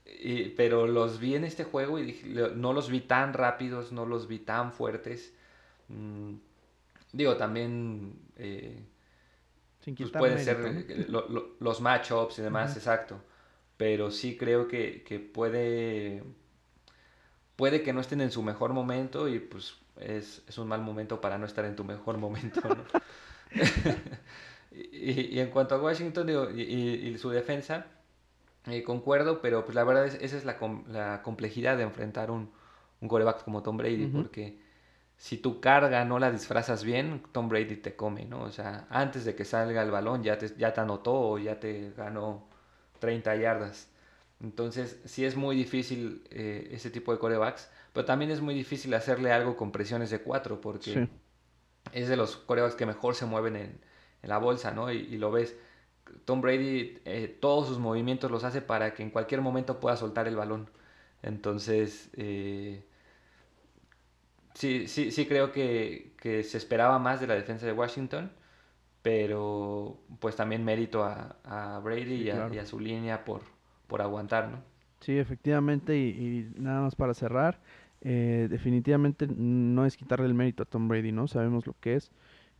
y, pero los vi en este juego y dije, no los vi tan rápidos, no los vi tan fuertes. Mm, digo, también... Eh, Sin pues pueden ser lo, lo, los matchups y demás, uh -huh. exacto. Pero sí creo que, que, puede. Puede que no estén en su mejor momento y pues es, es un mal momento para no estar en tu mejor momento. ¿no? y, y, en cuanto a Washington digo, y, y, su defensa, eh, concuerdo, pero pues la verdad es, esa es la, la complejidad de enfrentar un, un coreback como Tom Brady, uh -huh. porque si tu carga no la disfrazas bien, Tom Brady te come, ¿no? O sea, antes de que salga el balón ya te, ya te anotó o ya te ganó 30 yardas. Entonces, sí es muy difícil eh, ese tipo de corebacks, pero también es muy difícil hacerle algo con presiones de 4 porque sí. es de los corebacks que mejor se mueven en, en la bolsa, ¿no? Y, y, lo ves. Tom Brady, eh, todos sus movimientos los hace para que en cualquier momento pueda soltar el balón. Entonces, eh, sí, sí, sí creo que, que, se esperaba más de la defensa de Washington, pero pues también mérito a, a Brady sí, y, a, claro. y, a, su línea por, por aguantar, ¿no? Sí, efectivamente, y, y nada más para cerrar, eh, definitivamente no es quitarle el mérito a Tom Brady, ¿no? Sabemos lo que es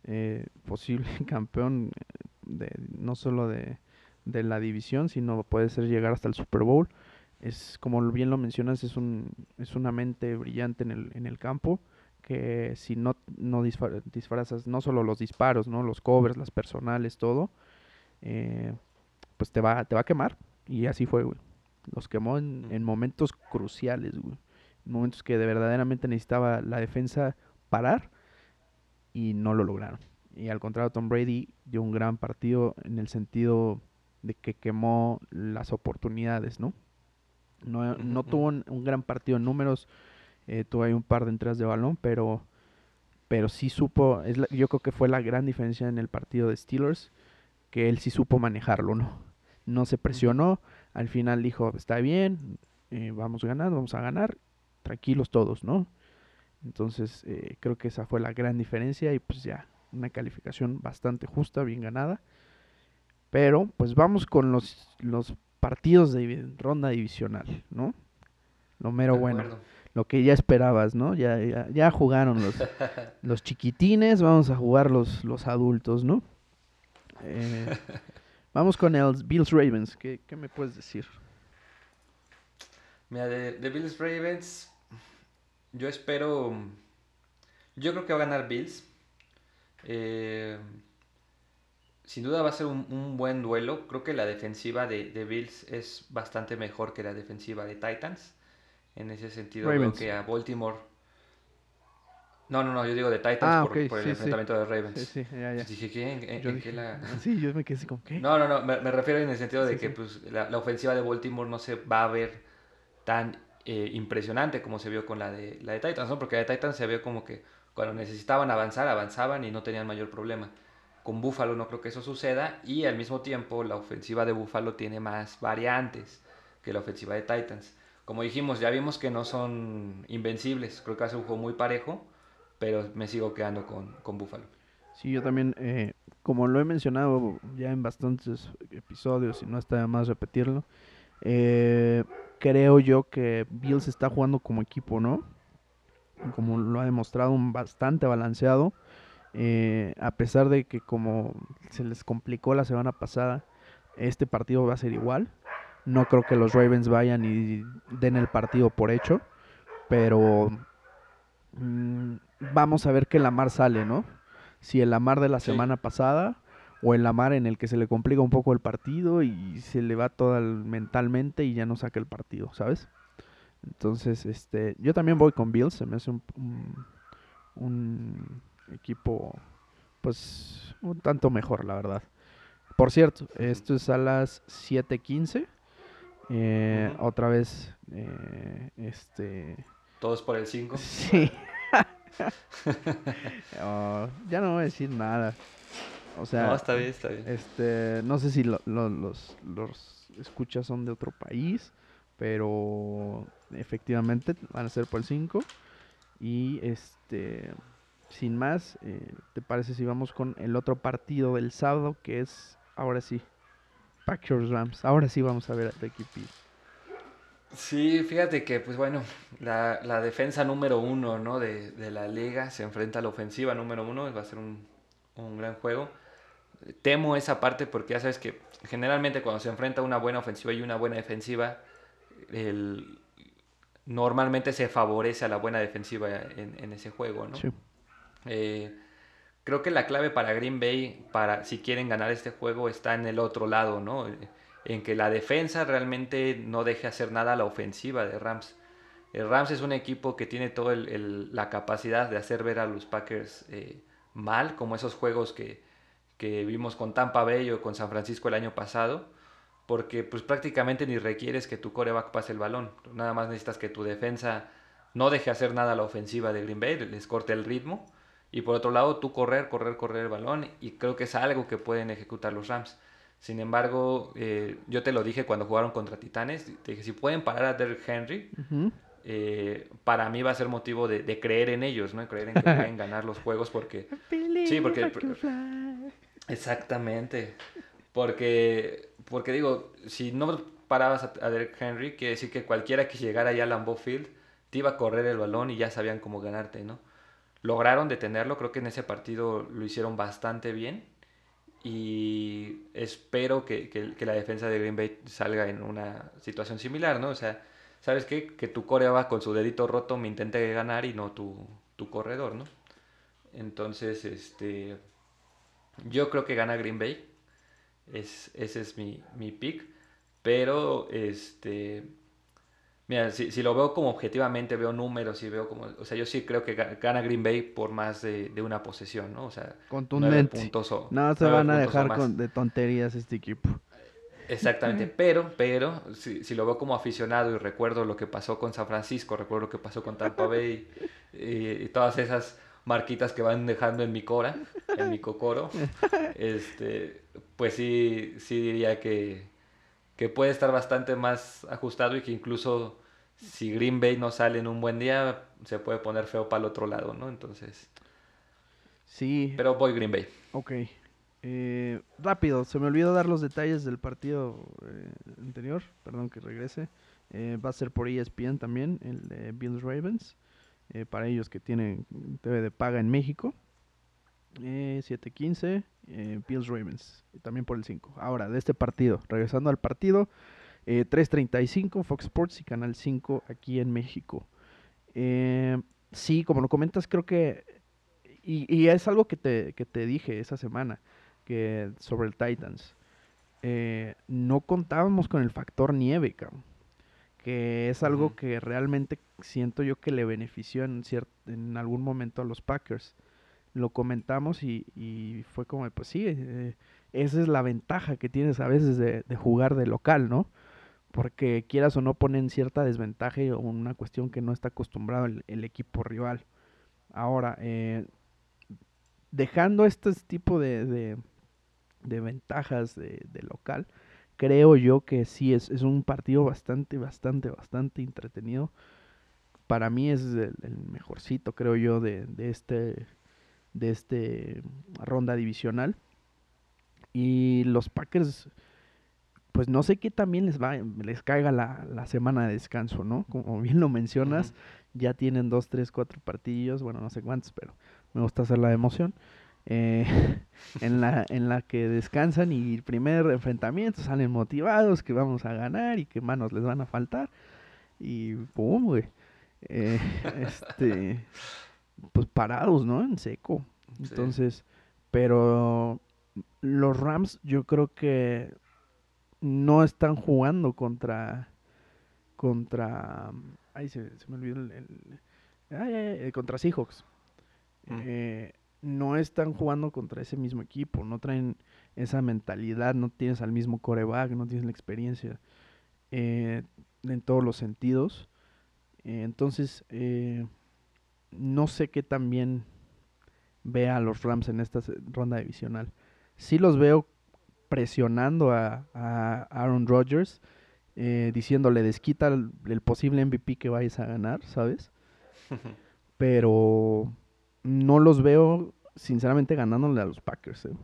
eh, posible campeón de, no solo de, de la división, sino puede ser llegar hasta el Super Bowl es como bien lo mencionas, es un es una mente brillante en el, en el campo que si no, no disfrazas no solo los disparos, ¿no? los covers, las personales, todo, eh, pues te va, te va a quemar. Y así fue, güey. Los quemó en, en momentos cruciales, güey. En momentos que de verdaderamente necesitaba la defensa parar y no lo lograron. Y al contrario, Tom Brady dio un gran partido en el sentido de que quemó las oportunidades, ¿no? No, no tuvo un, un, gran partido en números, eh, tuvo ahí un par de entradas de balón, pero, pero sí supo, es la, yo creo que fue la gran diferencia en el partido de Steelers, que él sí supo manejarlo, ¿no? No se presionó, al final dijo, está bien, eh, vamos a ganar, vamos a ganar, tranquilos todos, ¿no? Entonces eh, creo que esa fue la gran diferencia y pues ya una calificación bastante justa, bien ganada. Pero pues vamos con los, los partidos de ronda divisional, ¿no? Lo mero bueno, lo que ya esperabas, ¿no? Ya, ya, jugaron los, los chiquitines, vamos a jugar los, los adultos, ¿no? Eh, vamos con el Bills Ravens, ¿Qué, me puedes decir? Mira, de, de Bills Ravens, yo espero. Yo creo que va a ganar Bills. Eh, sin duda va a ser un, buen duelo. Creo que la defensiva de, Bills es bastante mejor que la defensiva de Titans. En ese sentido, creo que a Baltimore. No, no, no, yo digo de Titans ah, por, el enfrentamiento de Ravens. Sí, sí, ya, ya. Dije, ¿qué? ¿En, qué la... Sí, yo me quedé así como, ¿qué? No, no, no, me, refiero en el sentido de que pues, la, la, ofensiva de Baltimore no se va a ver tan eh, impresionante como se vio con la de, la de Titans, ¿no? Porque la de Titans se vio como que cuando necesitaban avanzar, avanzaban y no tenían mayor problema. Con Buffalo no creo que eso suceda y al mismo tiempo la ofensiva de Buffalo tiene más variantes que la ofensiva de Titans. Como dijimos, ya vimos que no son invencibles, creo que hace un juego muy parejo, pero me sigo quedando con, con Buffalo. Sí, yo también, eh, como lo he mencionado ya en bastantes episodios y no está de más repetirlo, eh, creo yo que Bills está jugando como equipo, ¿no? Como lo ha demostrado, un bastante balanceado. Eh, a pesar de que como se les complicó la semana pasada, este partido va a ser igual. No creo que los Ravens vayan y den el partido por hecho, pero mm, vamos a ver que Lamar sale, ¿no? Si el Lamar de la semana pasada o el Lamar en el que se le complica un poco el partido y se le va todo mentalmente y ya no saca el partido, ¿sabes? Entonces, este, yo también voy con Bills, se me hace un, un, equipo, pues, un tanto mejor, la verdad. Por cierto, esto es a las 7:15. Eh, Otra vez, eh, este... ¿Todos por el 5? Sí. Oh, ya no voy a decir nada. O sea, no, está bien, está bien. Este, no sé si los, los escuchas son de otro país, pero efectivamente van a ser por el 5. Y este, sin más, eh, ¿te parece si vamos con el otro partido del sábado que es, ahora sí, Packers Rams? Ahora sí vamos a ver a equipo. Sí, fíjate que, pues bueno, la, la defensa número uno ¿no? de, de, la liga se enfrenta a la ofensiva número uno, va a ser un, un gran juego temo esa parte porque ya sabes que generalmente cuando se enfrenta una buena ofensiva y una buena defensiva, normalmente se favorece a la buena defensiva en, ese juego, ¿no? Eh, creo que la clave para Green Bay, para si quieren ganar este juego, está en el otro lado, ¿no? En que la defensa realmente no deje hacer nada a la ofensiva de Rams. El Rams es un equipo que tiene toda la capacidad de hacer ver a los Packers eh, mal, como esos juegos que, que vimos con Tampa Bay o con San Francisco el año pasado, porque pues prácticamente ni requieres que tu coreback pase el balón, nada más necesitas que tu defensa no deje hacer nada a la ofensiva de Green Bay, les corte el ritmo, y por otro lado tú correr, correr, correr el balón, y creo que es algo que pueden ejecutar los Rams. Sin embargo, eh, yo te lo dije cuando jugaron contra Titanes, te dije, si pueden parar a Derrick Henry, eh, para mí va a ser motivo de, creer en ellos, ¿no? Creer en que pueden ganar los juegos porque... Sí, porque... Exactamente. Porque, porque digo, si no parabas a, Derek Henry, quiere decir que cualquiera que llegara ya a Lambeau Field te iba a correr el balón y ya sabían cómo ganarte, ¿no? Lograron detenerlo, creo que en ese partido lo hicieron bastante bien y espero que, que, la defensa de Green Bay salga en una situación similar, ¿no? O sea, ¿sabes qué? Que tu core va con su dedito roto me intente ganar y no tu, tu corredor, ¿no? Entonces, este, yo creo que gana Green Bay. Es, ese es mi, mi pick. Pero, este. Mira, si, si, lo veo como objetivamente, veo números y veo como. O sea, yo sí creo que gana Green Bay por más de, de una posesión, ¿no? O sea, contundente. Puntos o, no se van a dejar con, de tonterías este equipo. Exactamente, pero, pero, si, si, lo veo como aficionado y recuerdo lo que pasó con San Francisco, recuerdo lo que pasó con Tampa Bay y todas esas marquitas que van dejando en mi cora, en mi cocoro, este, pues sí, sí diría que, que puede estar bastante más ajustado y que incluso si Green Bay no sale en un buen día, se puede poner feo para el otro lado, ¿no? Entonces. Sí. Pero voy Green Bay. Ok. Eh, rápido, se me olvidó dar los detalles del partido eh, anterior. Perdón que regrese. Eh, va a ser por ESPN también, el de Bills Ravens. para ellos que tienen TV de paga en México. 7:15, Bills Ravens. También por el 5. Ahora, de este partido, regresando al partido. 3.35 Fox Sports y Canal 5 aquí en México. sí, como lo comentas, creo que... Y, es algo que te, que te dije esa semana que sobre el Titans. Eh, no contábamos con el factor nieve, que es algo que realmente siento yo que le benefició en, en algún momento a los Packers. Lo comentamos y, fue como, pues sí, eh, esa es la ventaja que tienes a veces de, jugar de local, ¿no? Porque quieras o no ponen cierta desventaja o una cuestión que no está acostumbrado el, equipo rival. Ahora, eh, dejando este tipo de, de ventajas de, local, creo yo que sí es, un partido bastante, bastante, bastante entretenido. Para mí es el, mejorcito, creo yo, de, este de este ronda divisional. Y los Packers, pues no sé qué también les va, les caiga la, la semana de descanso, ¿no? Como bien lo mencionas, ya tienen dos, tres, cuatro partidos, bueno, no sé cuántos, pero me gusta hacer la emoción. Eh, en, la, en la que descansan y el primer enfrentamiento salen motivados que vamos a ganar y que manos les van a faltar. Y pum, güey. Eh, este, pues parados, ¿no? En seco. Entonces, pero los Rams yo creo que no están jugando contra contra ay se, me olvidó el, contra Seahawks mm. eh, no están jugando contra ese mismo equipo, no traen esa mentalidad, no tienes al mismo coreback, no tienes la experiencia eh, en todos los sentidos. Eh, entonces, no sé qué también vea a los Rams en esta ronda divisional. Sí los veo presionando a, Aaron Rodgers, diciéndole desquita el, el posible MVP que vayas a ganar, ¿sabes? Pero no los veo sinceramente ganándole a los Packers. ¿eh?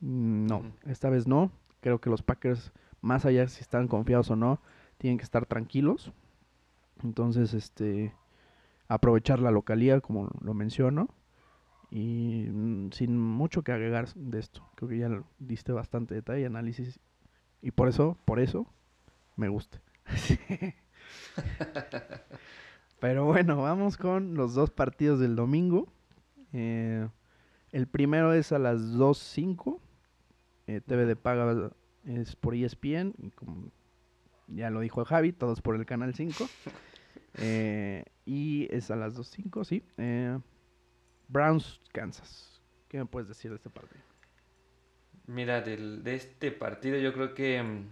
No, esta vez no. Creo que los Packers, más allá si están confiados o no, tienen que estar tranquilos. Entonces, este, aprovechar la localidad, como lo menciono. Y mm, sin mucho que agregar de esto. Creo que ya diste bastante detalle, análisis. Y por eso, por eso, me gusta. Pero bueno, vamos con los dos partidos del domingo. Eh, el primero es a las 2.05. Eh, TV de paga es por ESPN. Y como ya lo dijo Javi, todos por el canal 5. Eh, y es a las 2.05, sí. Browns, Kansas. ¿Qué me puedes decir de este partido? Mira, de este partido yo creo que mm,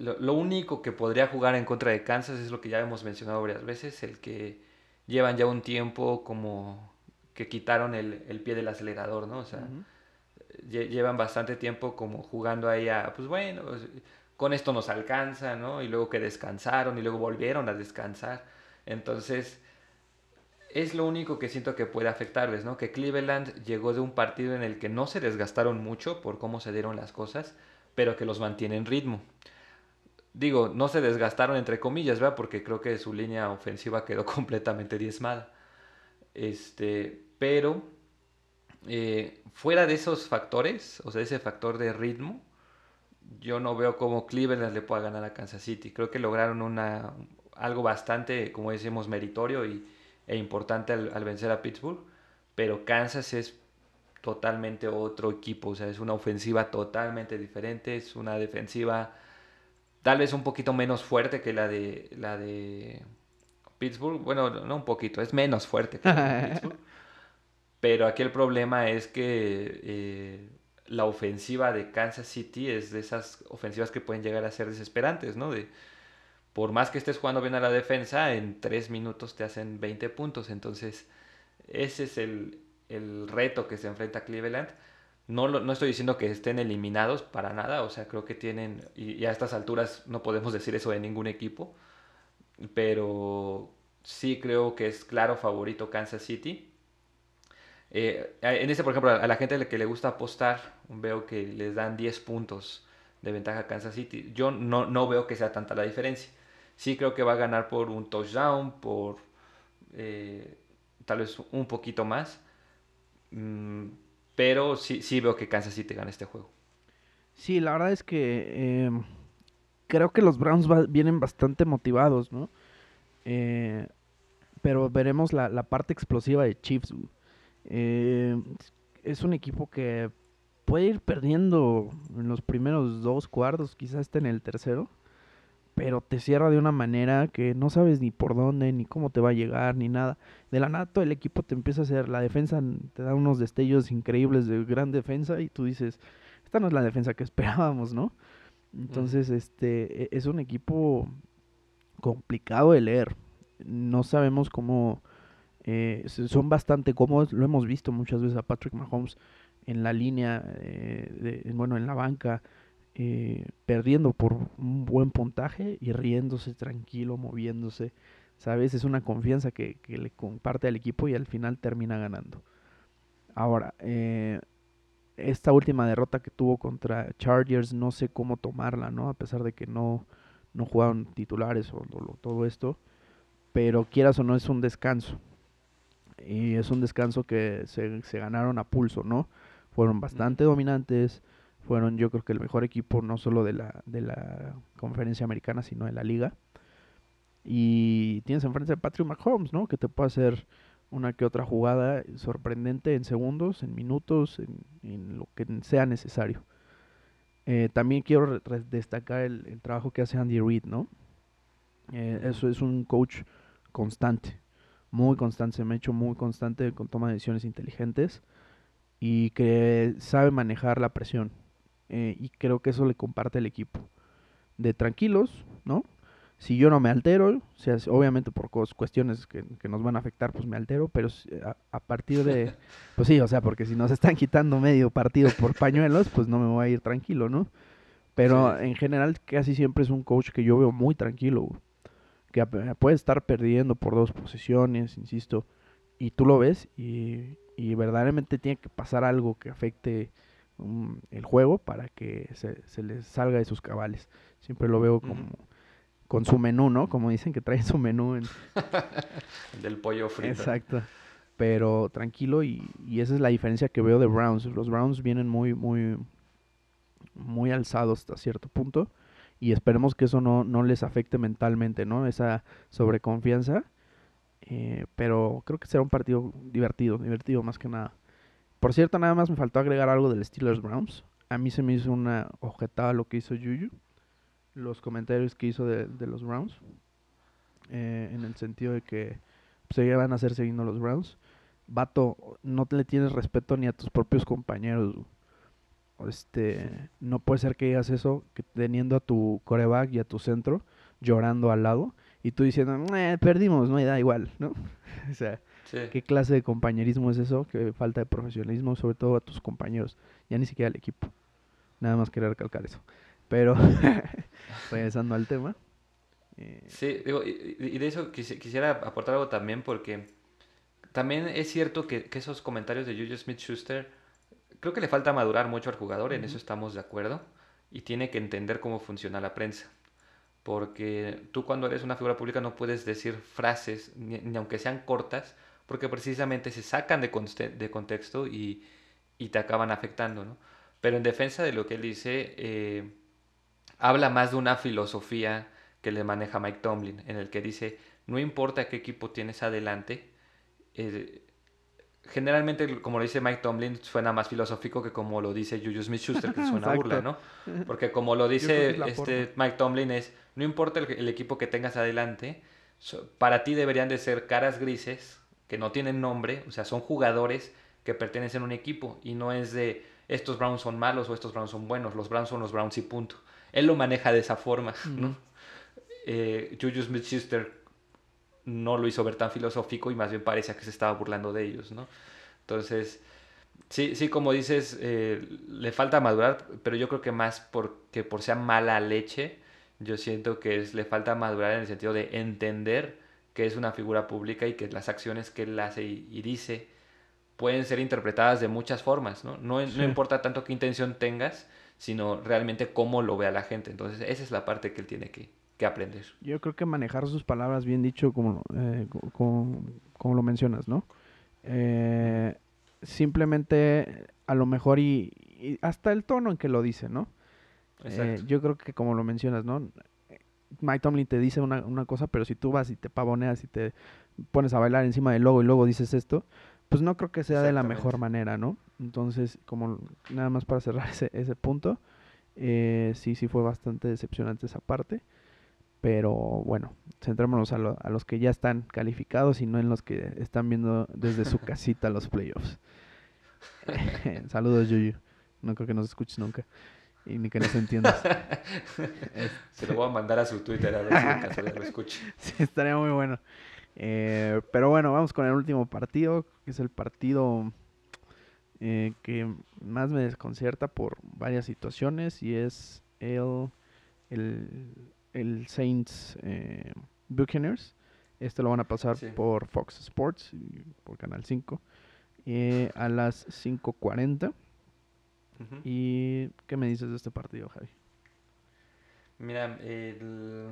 lo, lo, único que podría jugar en contra de Kansas es lo que ya hemos mencionado varias veces, el que llevan ya un tiempo como que quitaron el, el, pie del acelerador, ¿no? O sea, llevan bastante tiempo como jugando ahí a, pues bueno, con esto nos alcanza, ¿no? Y luego que descansaron y luego volvieron a descansar. Entonces, es lo único que siento que puede afectarles, ¿no? Que Cleveland llegó de un partido en el que no se desgastaron mucho por cómo se dieron las cosas, pero que los mantiene en ritmo. Digo, no se desgastaron entre comillas, ¿verdad? Porque creo que su línea ofensiva quedó completamente diezmada. Este, pero eh, fuera de esos factores, o sea, ese factor de ritmo, yo no veo cómo Cleveland le pueda ganar a Kansas City. Creo que lograron una, algo bastante, como decimos, meritorio y, e importante al, vencer a Pittsburgh, pero Kansas es totalmente otro equipo, o sea, es una ofensiva totalmente diferente, es una defensiva tal vez un poquito menos fuerte que la de la de Pittsburgh, bueno, no un poquito, es menos fuerte que la de Pittsburgh. Pero aquí el problema es que eh, la ofensiva de Kansas City es de esas ofensivas que pueden llegar a ser desesperantes, ¿no? De, por más que estés jugando bien a la defensa, en tres minutos te hacen 20 puntos. Entonces, ese es el, reto que se enfrenta Cleveland. No, no estoy diciendo que estén eliminados para nada, o sea, creo que tienen, y, y, a estas alturas no podemos decir eso de ningún equipo. pero sí creo que es claro favorito Kansas City. Eh, en este, por ejemplo, a la gente que le gusta apostar, veo que les dan 10 puntos de ventaja a Kansas City. Yo no, no veo que sea tanta la diferencia. Sí creo que va a ganar por un touchdown, por eh, tal vez un poquito más. Mm, pero sí, sí veo que Kansas City gana este juego. Sí, la verdad es que em, creo que los Browns vienen bastante motivados, ¿no? Eh, pero veremos la, parte explosiva de Chiefs. Eh, es un equipo que puede ir perdiendo en los primeros dos cuartos, quizás esté en el tercero, pero te cierra de una manera que no sabes ni por dónde, ni cómo te va a llegar, ni nada. De la nada todo el equipo te empieza a hacer, la defensa te da unos destellos increíbles de gran defensa y tú dices, esta no es la defensa que esperábamos, ¿no? Entonces, este, e, es un equipo complicado de leer. No sabemos cómo, eh, son bastante cómodos, lo hemos visto muchas veces a Patrick Mahomes en la línea, eh, de, bueno, en la banca, eh, perdiendo por un buen puntaje y riéndose tranquilo, moviéndose. ¿Sabes? Es una confianza que, que le comparte al equipo y al final termina ganando. Ahora, eh, esta última derrota que tuvo contra Chargers, no sé cómo tomarla, ¿no? A pesar de que no, no jugaron titulares o, todo esto. Pero quieras o no, es un descanso. Y es un descanso que se, se ganaron a pulso, ¿no? Fueron bastante dominantes. Fueron, yo creo que el mejor equipo, no solo de la, de la conferencia americana, sino de la liga. Y tienes enfrente a Patrick Mahomes, ¿no? Que te puede hacer una que otra jugada sorprendente en segundos, en minutos, en, lo que sea necesario. Eh, también quiero destacar el, trabajo que hace Andy Reid, ¿no? Eh, eso es un coach constante, muy constante, se me ha hecho muy constante con toma de decisiones inteligentes y que sabe manejar la presión. Eh, y creo que eso le comparte el equipo. De tranquilos, ¿no? Si yo no me altero, sea, obviamente por cuestiones que, nos van a afectar, pues me altero, pero a, partir de, pues sí, o sea, porque si nos están quitando medio partido por pañuelos, pues no me voy a ir tranquilo, ¿no? Pero en general casi siempre es un coach que yo veo muy tranquilo, que puede estar perdiendo por dos posiciones, insisto, y tú lo ves y, y verdaderamente tiene que pasar algo que afecte um, el juego para que se, se les salga de sus cabales. Siempre lo veo como con su menú, ¿no? Como dicen que trae su menú. En... Del pollo frito. Exacto. Pero tranquilo y, y, esa es la diferencia que veo de Browns. Los Browns vienen muy, muy, muy alzados hasta cierto punto y esperemos que eso no, no les afecte mentalmente, ¿no? Esa sobreconfianza. Eh, pero creo que será un partido divertido, divertido más que nada. Por cierto, nada más me faltó agregar algo del Steelers Browns. A mí se me hizo una objetada lo que hizo Juju los comentarios que hizo de, los Browns. Eh, en el sentido de que se van a hacer siguiendo los Browns. Vato, no le tienes respeto ni a tus propios compañeros. Este, no puede ser que digas eso, que teniendo a tu coreback y a tu centro llorando al lado y tú diciendo, perdimos, no, da igual, ¿no? o sea, ¿qué clase de compañerismo es eso? Qué falta de profesionalismo, sobre todo a tus compañeros, ya ni siquiera al equipo. Nada más quería recalcar eso. Pero, regresando al tema. Eh, sí, digo, y, de eso quisiera aportar algo también porque también es cierto que, esos comentarios de Juju Smith-Schuster, creo que le falta madurar mucho al jugador, en eso estamos de acuerdo, y tiene que entender cómo funciona la prensa. Porque tú cuando eres una figura pública no puedes decir frases, ni, aunque sean cortas, porque precisamente se sacan de, de contexto y, y, te acaban afectando, ¿no? Pero en defensa de lo que él dice, eh, habla más de una filosofía que le maneja Mike Tomlin, en el que dice, no importa qué equipo tienes adelante, eh, generalmente, como lo dice Mike Tomlin, suena más filosófico que como lo dice Juju Smith-Schuster, que suena burla, ¿no? Porque como lo dice este Mike Tomlin es, no importa el, equipo que tengas adelante, para ti deberían de ser caras grises, que no tienen nombre, o sea, son jugadores que pertenecen a un equipo, y no es de, estos Browns son malos o estos Browns son buenos, los Browns son los Browns y punto él lo maneja de esa forma, ¿no? Eh, Juju Smith-Schuster no lo hizo ver tan filosófico y más bien parecía que se estaba burlando de ellos, ¿no? Entonces, sí, sí, como dices, eh, le falta madurar, pero yo creo que más porque por sea mala leche Yo siento que es, le falta madurar en el sentido de entender que es una figura pública y que las acciones que él hace y, dice pueden ser interpretadas de muchas formas, ¿no? No, no importa tanto qué intención tengas, sino realmente cómo lo vea la gente. Entonces, esa es la parte que él tiene que, que aprender. Yo creo que manejar sus palabras bien dicho, como, eh, como, como, lo mencionas, ¿no? Eh, simplemente, a lo mejor, y, hasta el tono en que lo dice, ¿no? Eh, yo creo que como lo mencionas, ¿no? Mike Tomlin te dice una, una, cosa, pero si tú vas y te pavoneas y te pones a bailar encima del logo y luego dices esto, pues no creo que sea de la mejor manera, ¿no? Entonces, como nada más para cerrar ese, ese punto, eh, sí, sí fue bastante decepcionante esa parte. Pero bueno, centrémonos a, a, los que ya están calificados y no en los que están viendo desde su casita los playoffs. Saludos, Yuyu. No creo que nos escuches nunca y ni que nos entiendas. Se lo voy a mandar a su Twitter a ver si en caso lo escuche. Sí, estaría muy bueno. Eh, pero bueno, vamos con el último partido, que es el partido eh, que más me desconcierta por varias situaciones y es el, el, Saints eh, Buccaneers. Este lo van a pasar por Fox Sports, por Canal 5, a las 5.40. ¿Y qué me dices de este partido, Javi? Mira, el...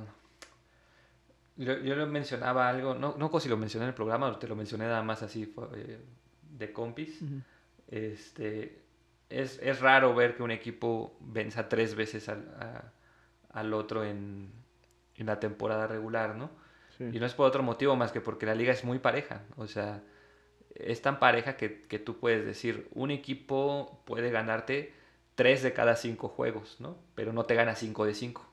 yo, yo lo mencionaba algo, no, no si lo mencioné en el programa, te lo mencioné nada más así eh, de compis. este, es, es, raro ver que un equipo venza tres veces al, al otro en, en, la temporada regular, ¿no? Y no es por otro motivo más que porque la liga es muy pareja. O sea, es tan pareja que, que, tú puedes decir, un equipo puede ganarte 3 de cada 5 juegos, ¿no? Pero no te gana 5 de 5.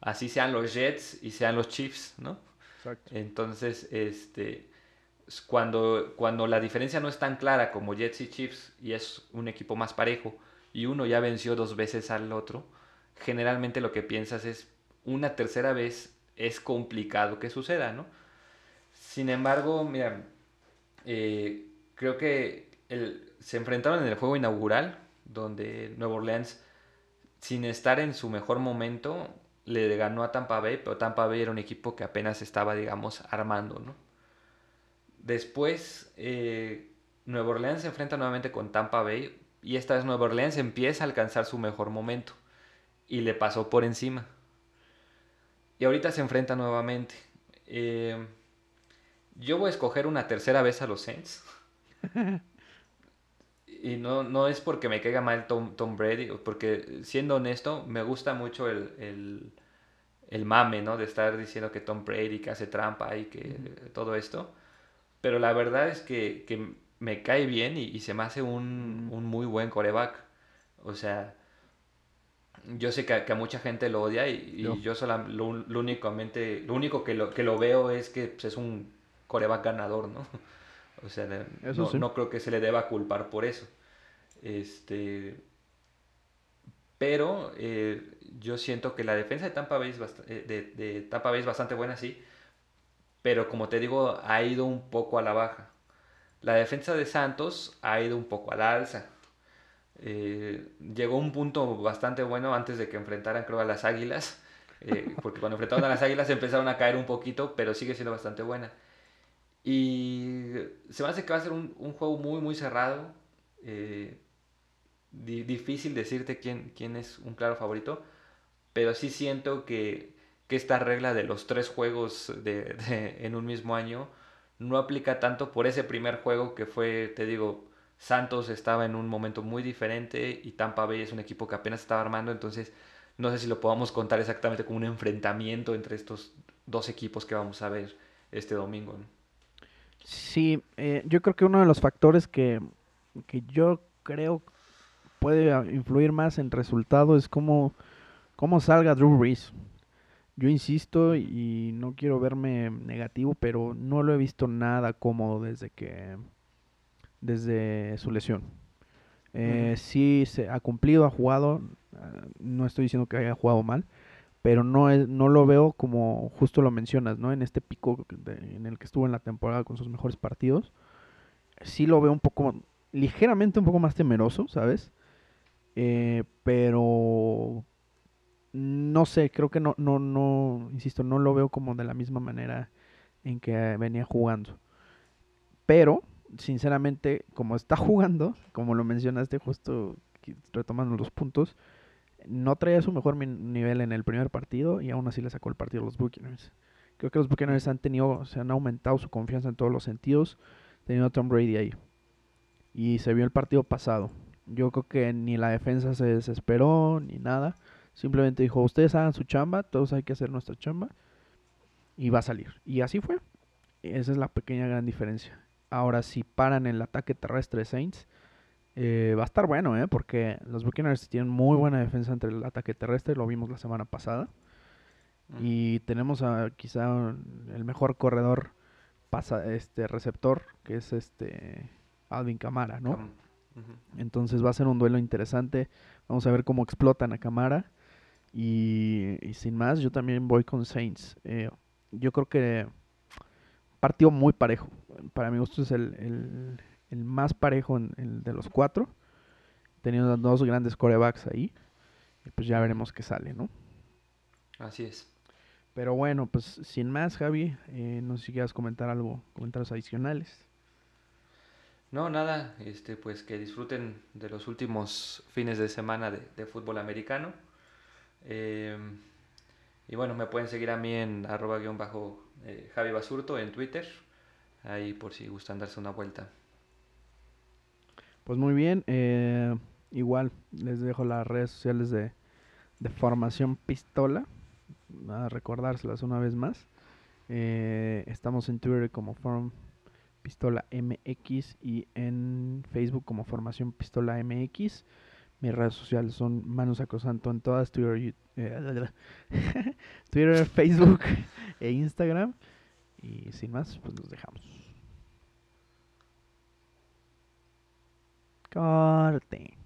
Así sean los Jets y sean los Chiefs, ¿no? Exacto. Entonces, este, cuando, cuando la diferencia no es tan clara como Jets y Chiefs y es un equipo más parejo y uno ya venció dos veces al otro, generalmente lo que piensas es una tercera vez es complicado que suceda, ¿no? Sin embargo, mira, eh, creo que se enfrentaron en el juego inaugural, donde Nueva Orleans, sin estar en su mejor momento, le ganó a Tampa Bay, pero Tampa Bay era un equipo que apenas estaba, digamos, armando, ¿no? Después, eh, Nueva Orleans se enfrenta nuevamente con Tampa Bay y esta vez Nueva Orleans empieza a alcanzar su mejor momento y le pasó por encima. Y ahorita se enfrenta nuevamente. Eh, yo voy a escoger una tercera vez a los Saints. y no, no es porque me caiga mal Tom, Tom Brady, porque siendo honesto, me gusta mucho el, el, mame, ¿no? De estar diciendo que Tom Brady que hace trampa y que todo esto. Pero la verdad es que, me cae bien y, se me hace un, un, muy buen coreback. O sea, yo sé que, a mucha gente lo odia y, yo, solo, lo, únicamente, lo único que lo, que lo veo es que pues, es un coreback ganador, ¿no? O sea, no, creo que se le deba culpar por eso. Este, pero eh, yo siento que la defensa de Tampa, Bay es eh, de, de Tampa Bay es bastante buena, sí. Pero como te digo, ha ido un poco a la baja. La defensa de Santos ha ido un poco a la alza. Eh, llegó un punto bastante bueno antes de que enfrentaran, creo, a las Águilas. porque cuando enfrentaron a las Águilas empezaron a caer un poquito, pero sigue siendo bastante buena. Y se me hace que va a ser un, un juego muy, muy cerrado. Eh, difícil decirte quién, quién es un claro favorito. Pero sí siento que, que esta regla de los tres juegos de, en un mismo año no aplica tanto por ese primer juego que fue, te digo, Santos estaba en un momento muy diferente y Tampa Bay es un equipo que apenas estaba armando. Entonces, no sé si lo podamos contar exactamente como un enfrentamiento entre estos dos equipos que vamos a ver este domingo. Sí, eh, yo creo que uno de los factores que, yo creo puede influir más en resultado es cómo, cómo salga Drew Brees. Yo insisto y no quiero verme negativo, pero no lo he visto nada cómodo desde que desde su lesión. Eh, sí se ha cumplido, ha jugado. Ah, no estoy diciendo que haya jugado mal, pero no, es, no lo veo como justo lo mencionas, ¿no? En este pico en el que estuvo en la temporada con sus mejores partidos. Sí lo veo un poco, ligeramente un poco más temeroso, ¿sabes? Eh, pero no sé, creo que no, no, no, insisto, no lo veo como de la misma manera en que venía jugando. Pero, sinceramente, como está jugando, como lo mencionaste justo retomando los puntos, no traía su mejor nivel en el primer partido y aún así le sacó el partido a los Buccaneers. Creo que los Buccaneers han tenido, se han aumentado su confianza en todos los sentidos, teniendo a Tom Brady ahí. Y se vio el partido pasado. Yo creo que ni la defensa se desesperó, ni nada. Simplemente dijo, ustedes hagan su chamba, todos hay que hacer nuestra chamba. Y va a salir. Y así fue. Esa es la pequeña gran diferencia. Ahora, si paran el ataque terrestre de Saints, eh, va a estar bueno, ¿eh? Porque los Buccaneers tienen muy buena defensa entre el ataque terrestre, lo vimos la semana pasada. Y tenemos a quizá el mejor corredor pasa, este receptor, que es este Alvin Camara, ¿no? Entonces va a ser un duelo interesante. Vamos a ver cómo explotan a Camara. Y, sin más, yo también voy con Saints. Eh, yo creo que partido muy parejo. Para mi gusto es el, más parejo en, de los cuatro. Teniendo dos grandes corebacks ahí. Y pues ya veremos qué sale, ¿no? Así es. Pero bueno, pues sin más, Javi, eh, no sé si quieras comentar algo, comentarios adicionales. No, nada, este, pues que disfruten de los últimos fines de semana de, fútbol americano. Em, y bueno, me pueden seguir a mí en arroba guion bajo eh, Javi Basurto en Twitter, ahí por si gustan darse una vuelta. Pues muy bien, eh, igual les dejo las redes sociales de, Formación Pistola a recordárselas una vez más. Eh, estamos en Twitter como Form Pistola MX y en Facebook como Formación Pistola MX. Mis redes sociales son Manu Sacrosanto en todas, Twitter, eh, Twitter, Facebook e Instagram. Y sin más, pues nos dejamos. Corte.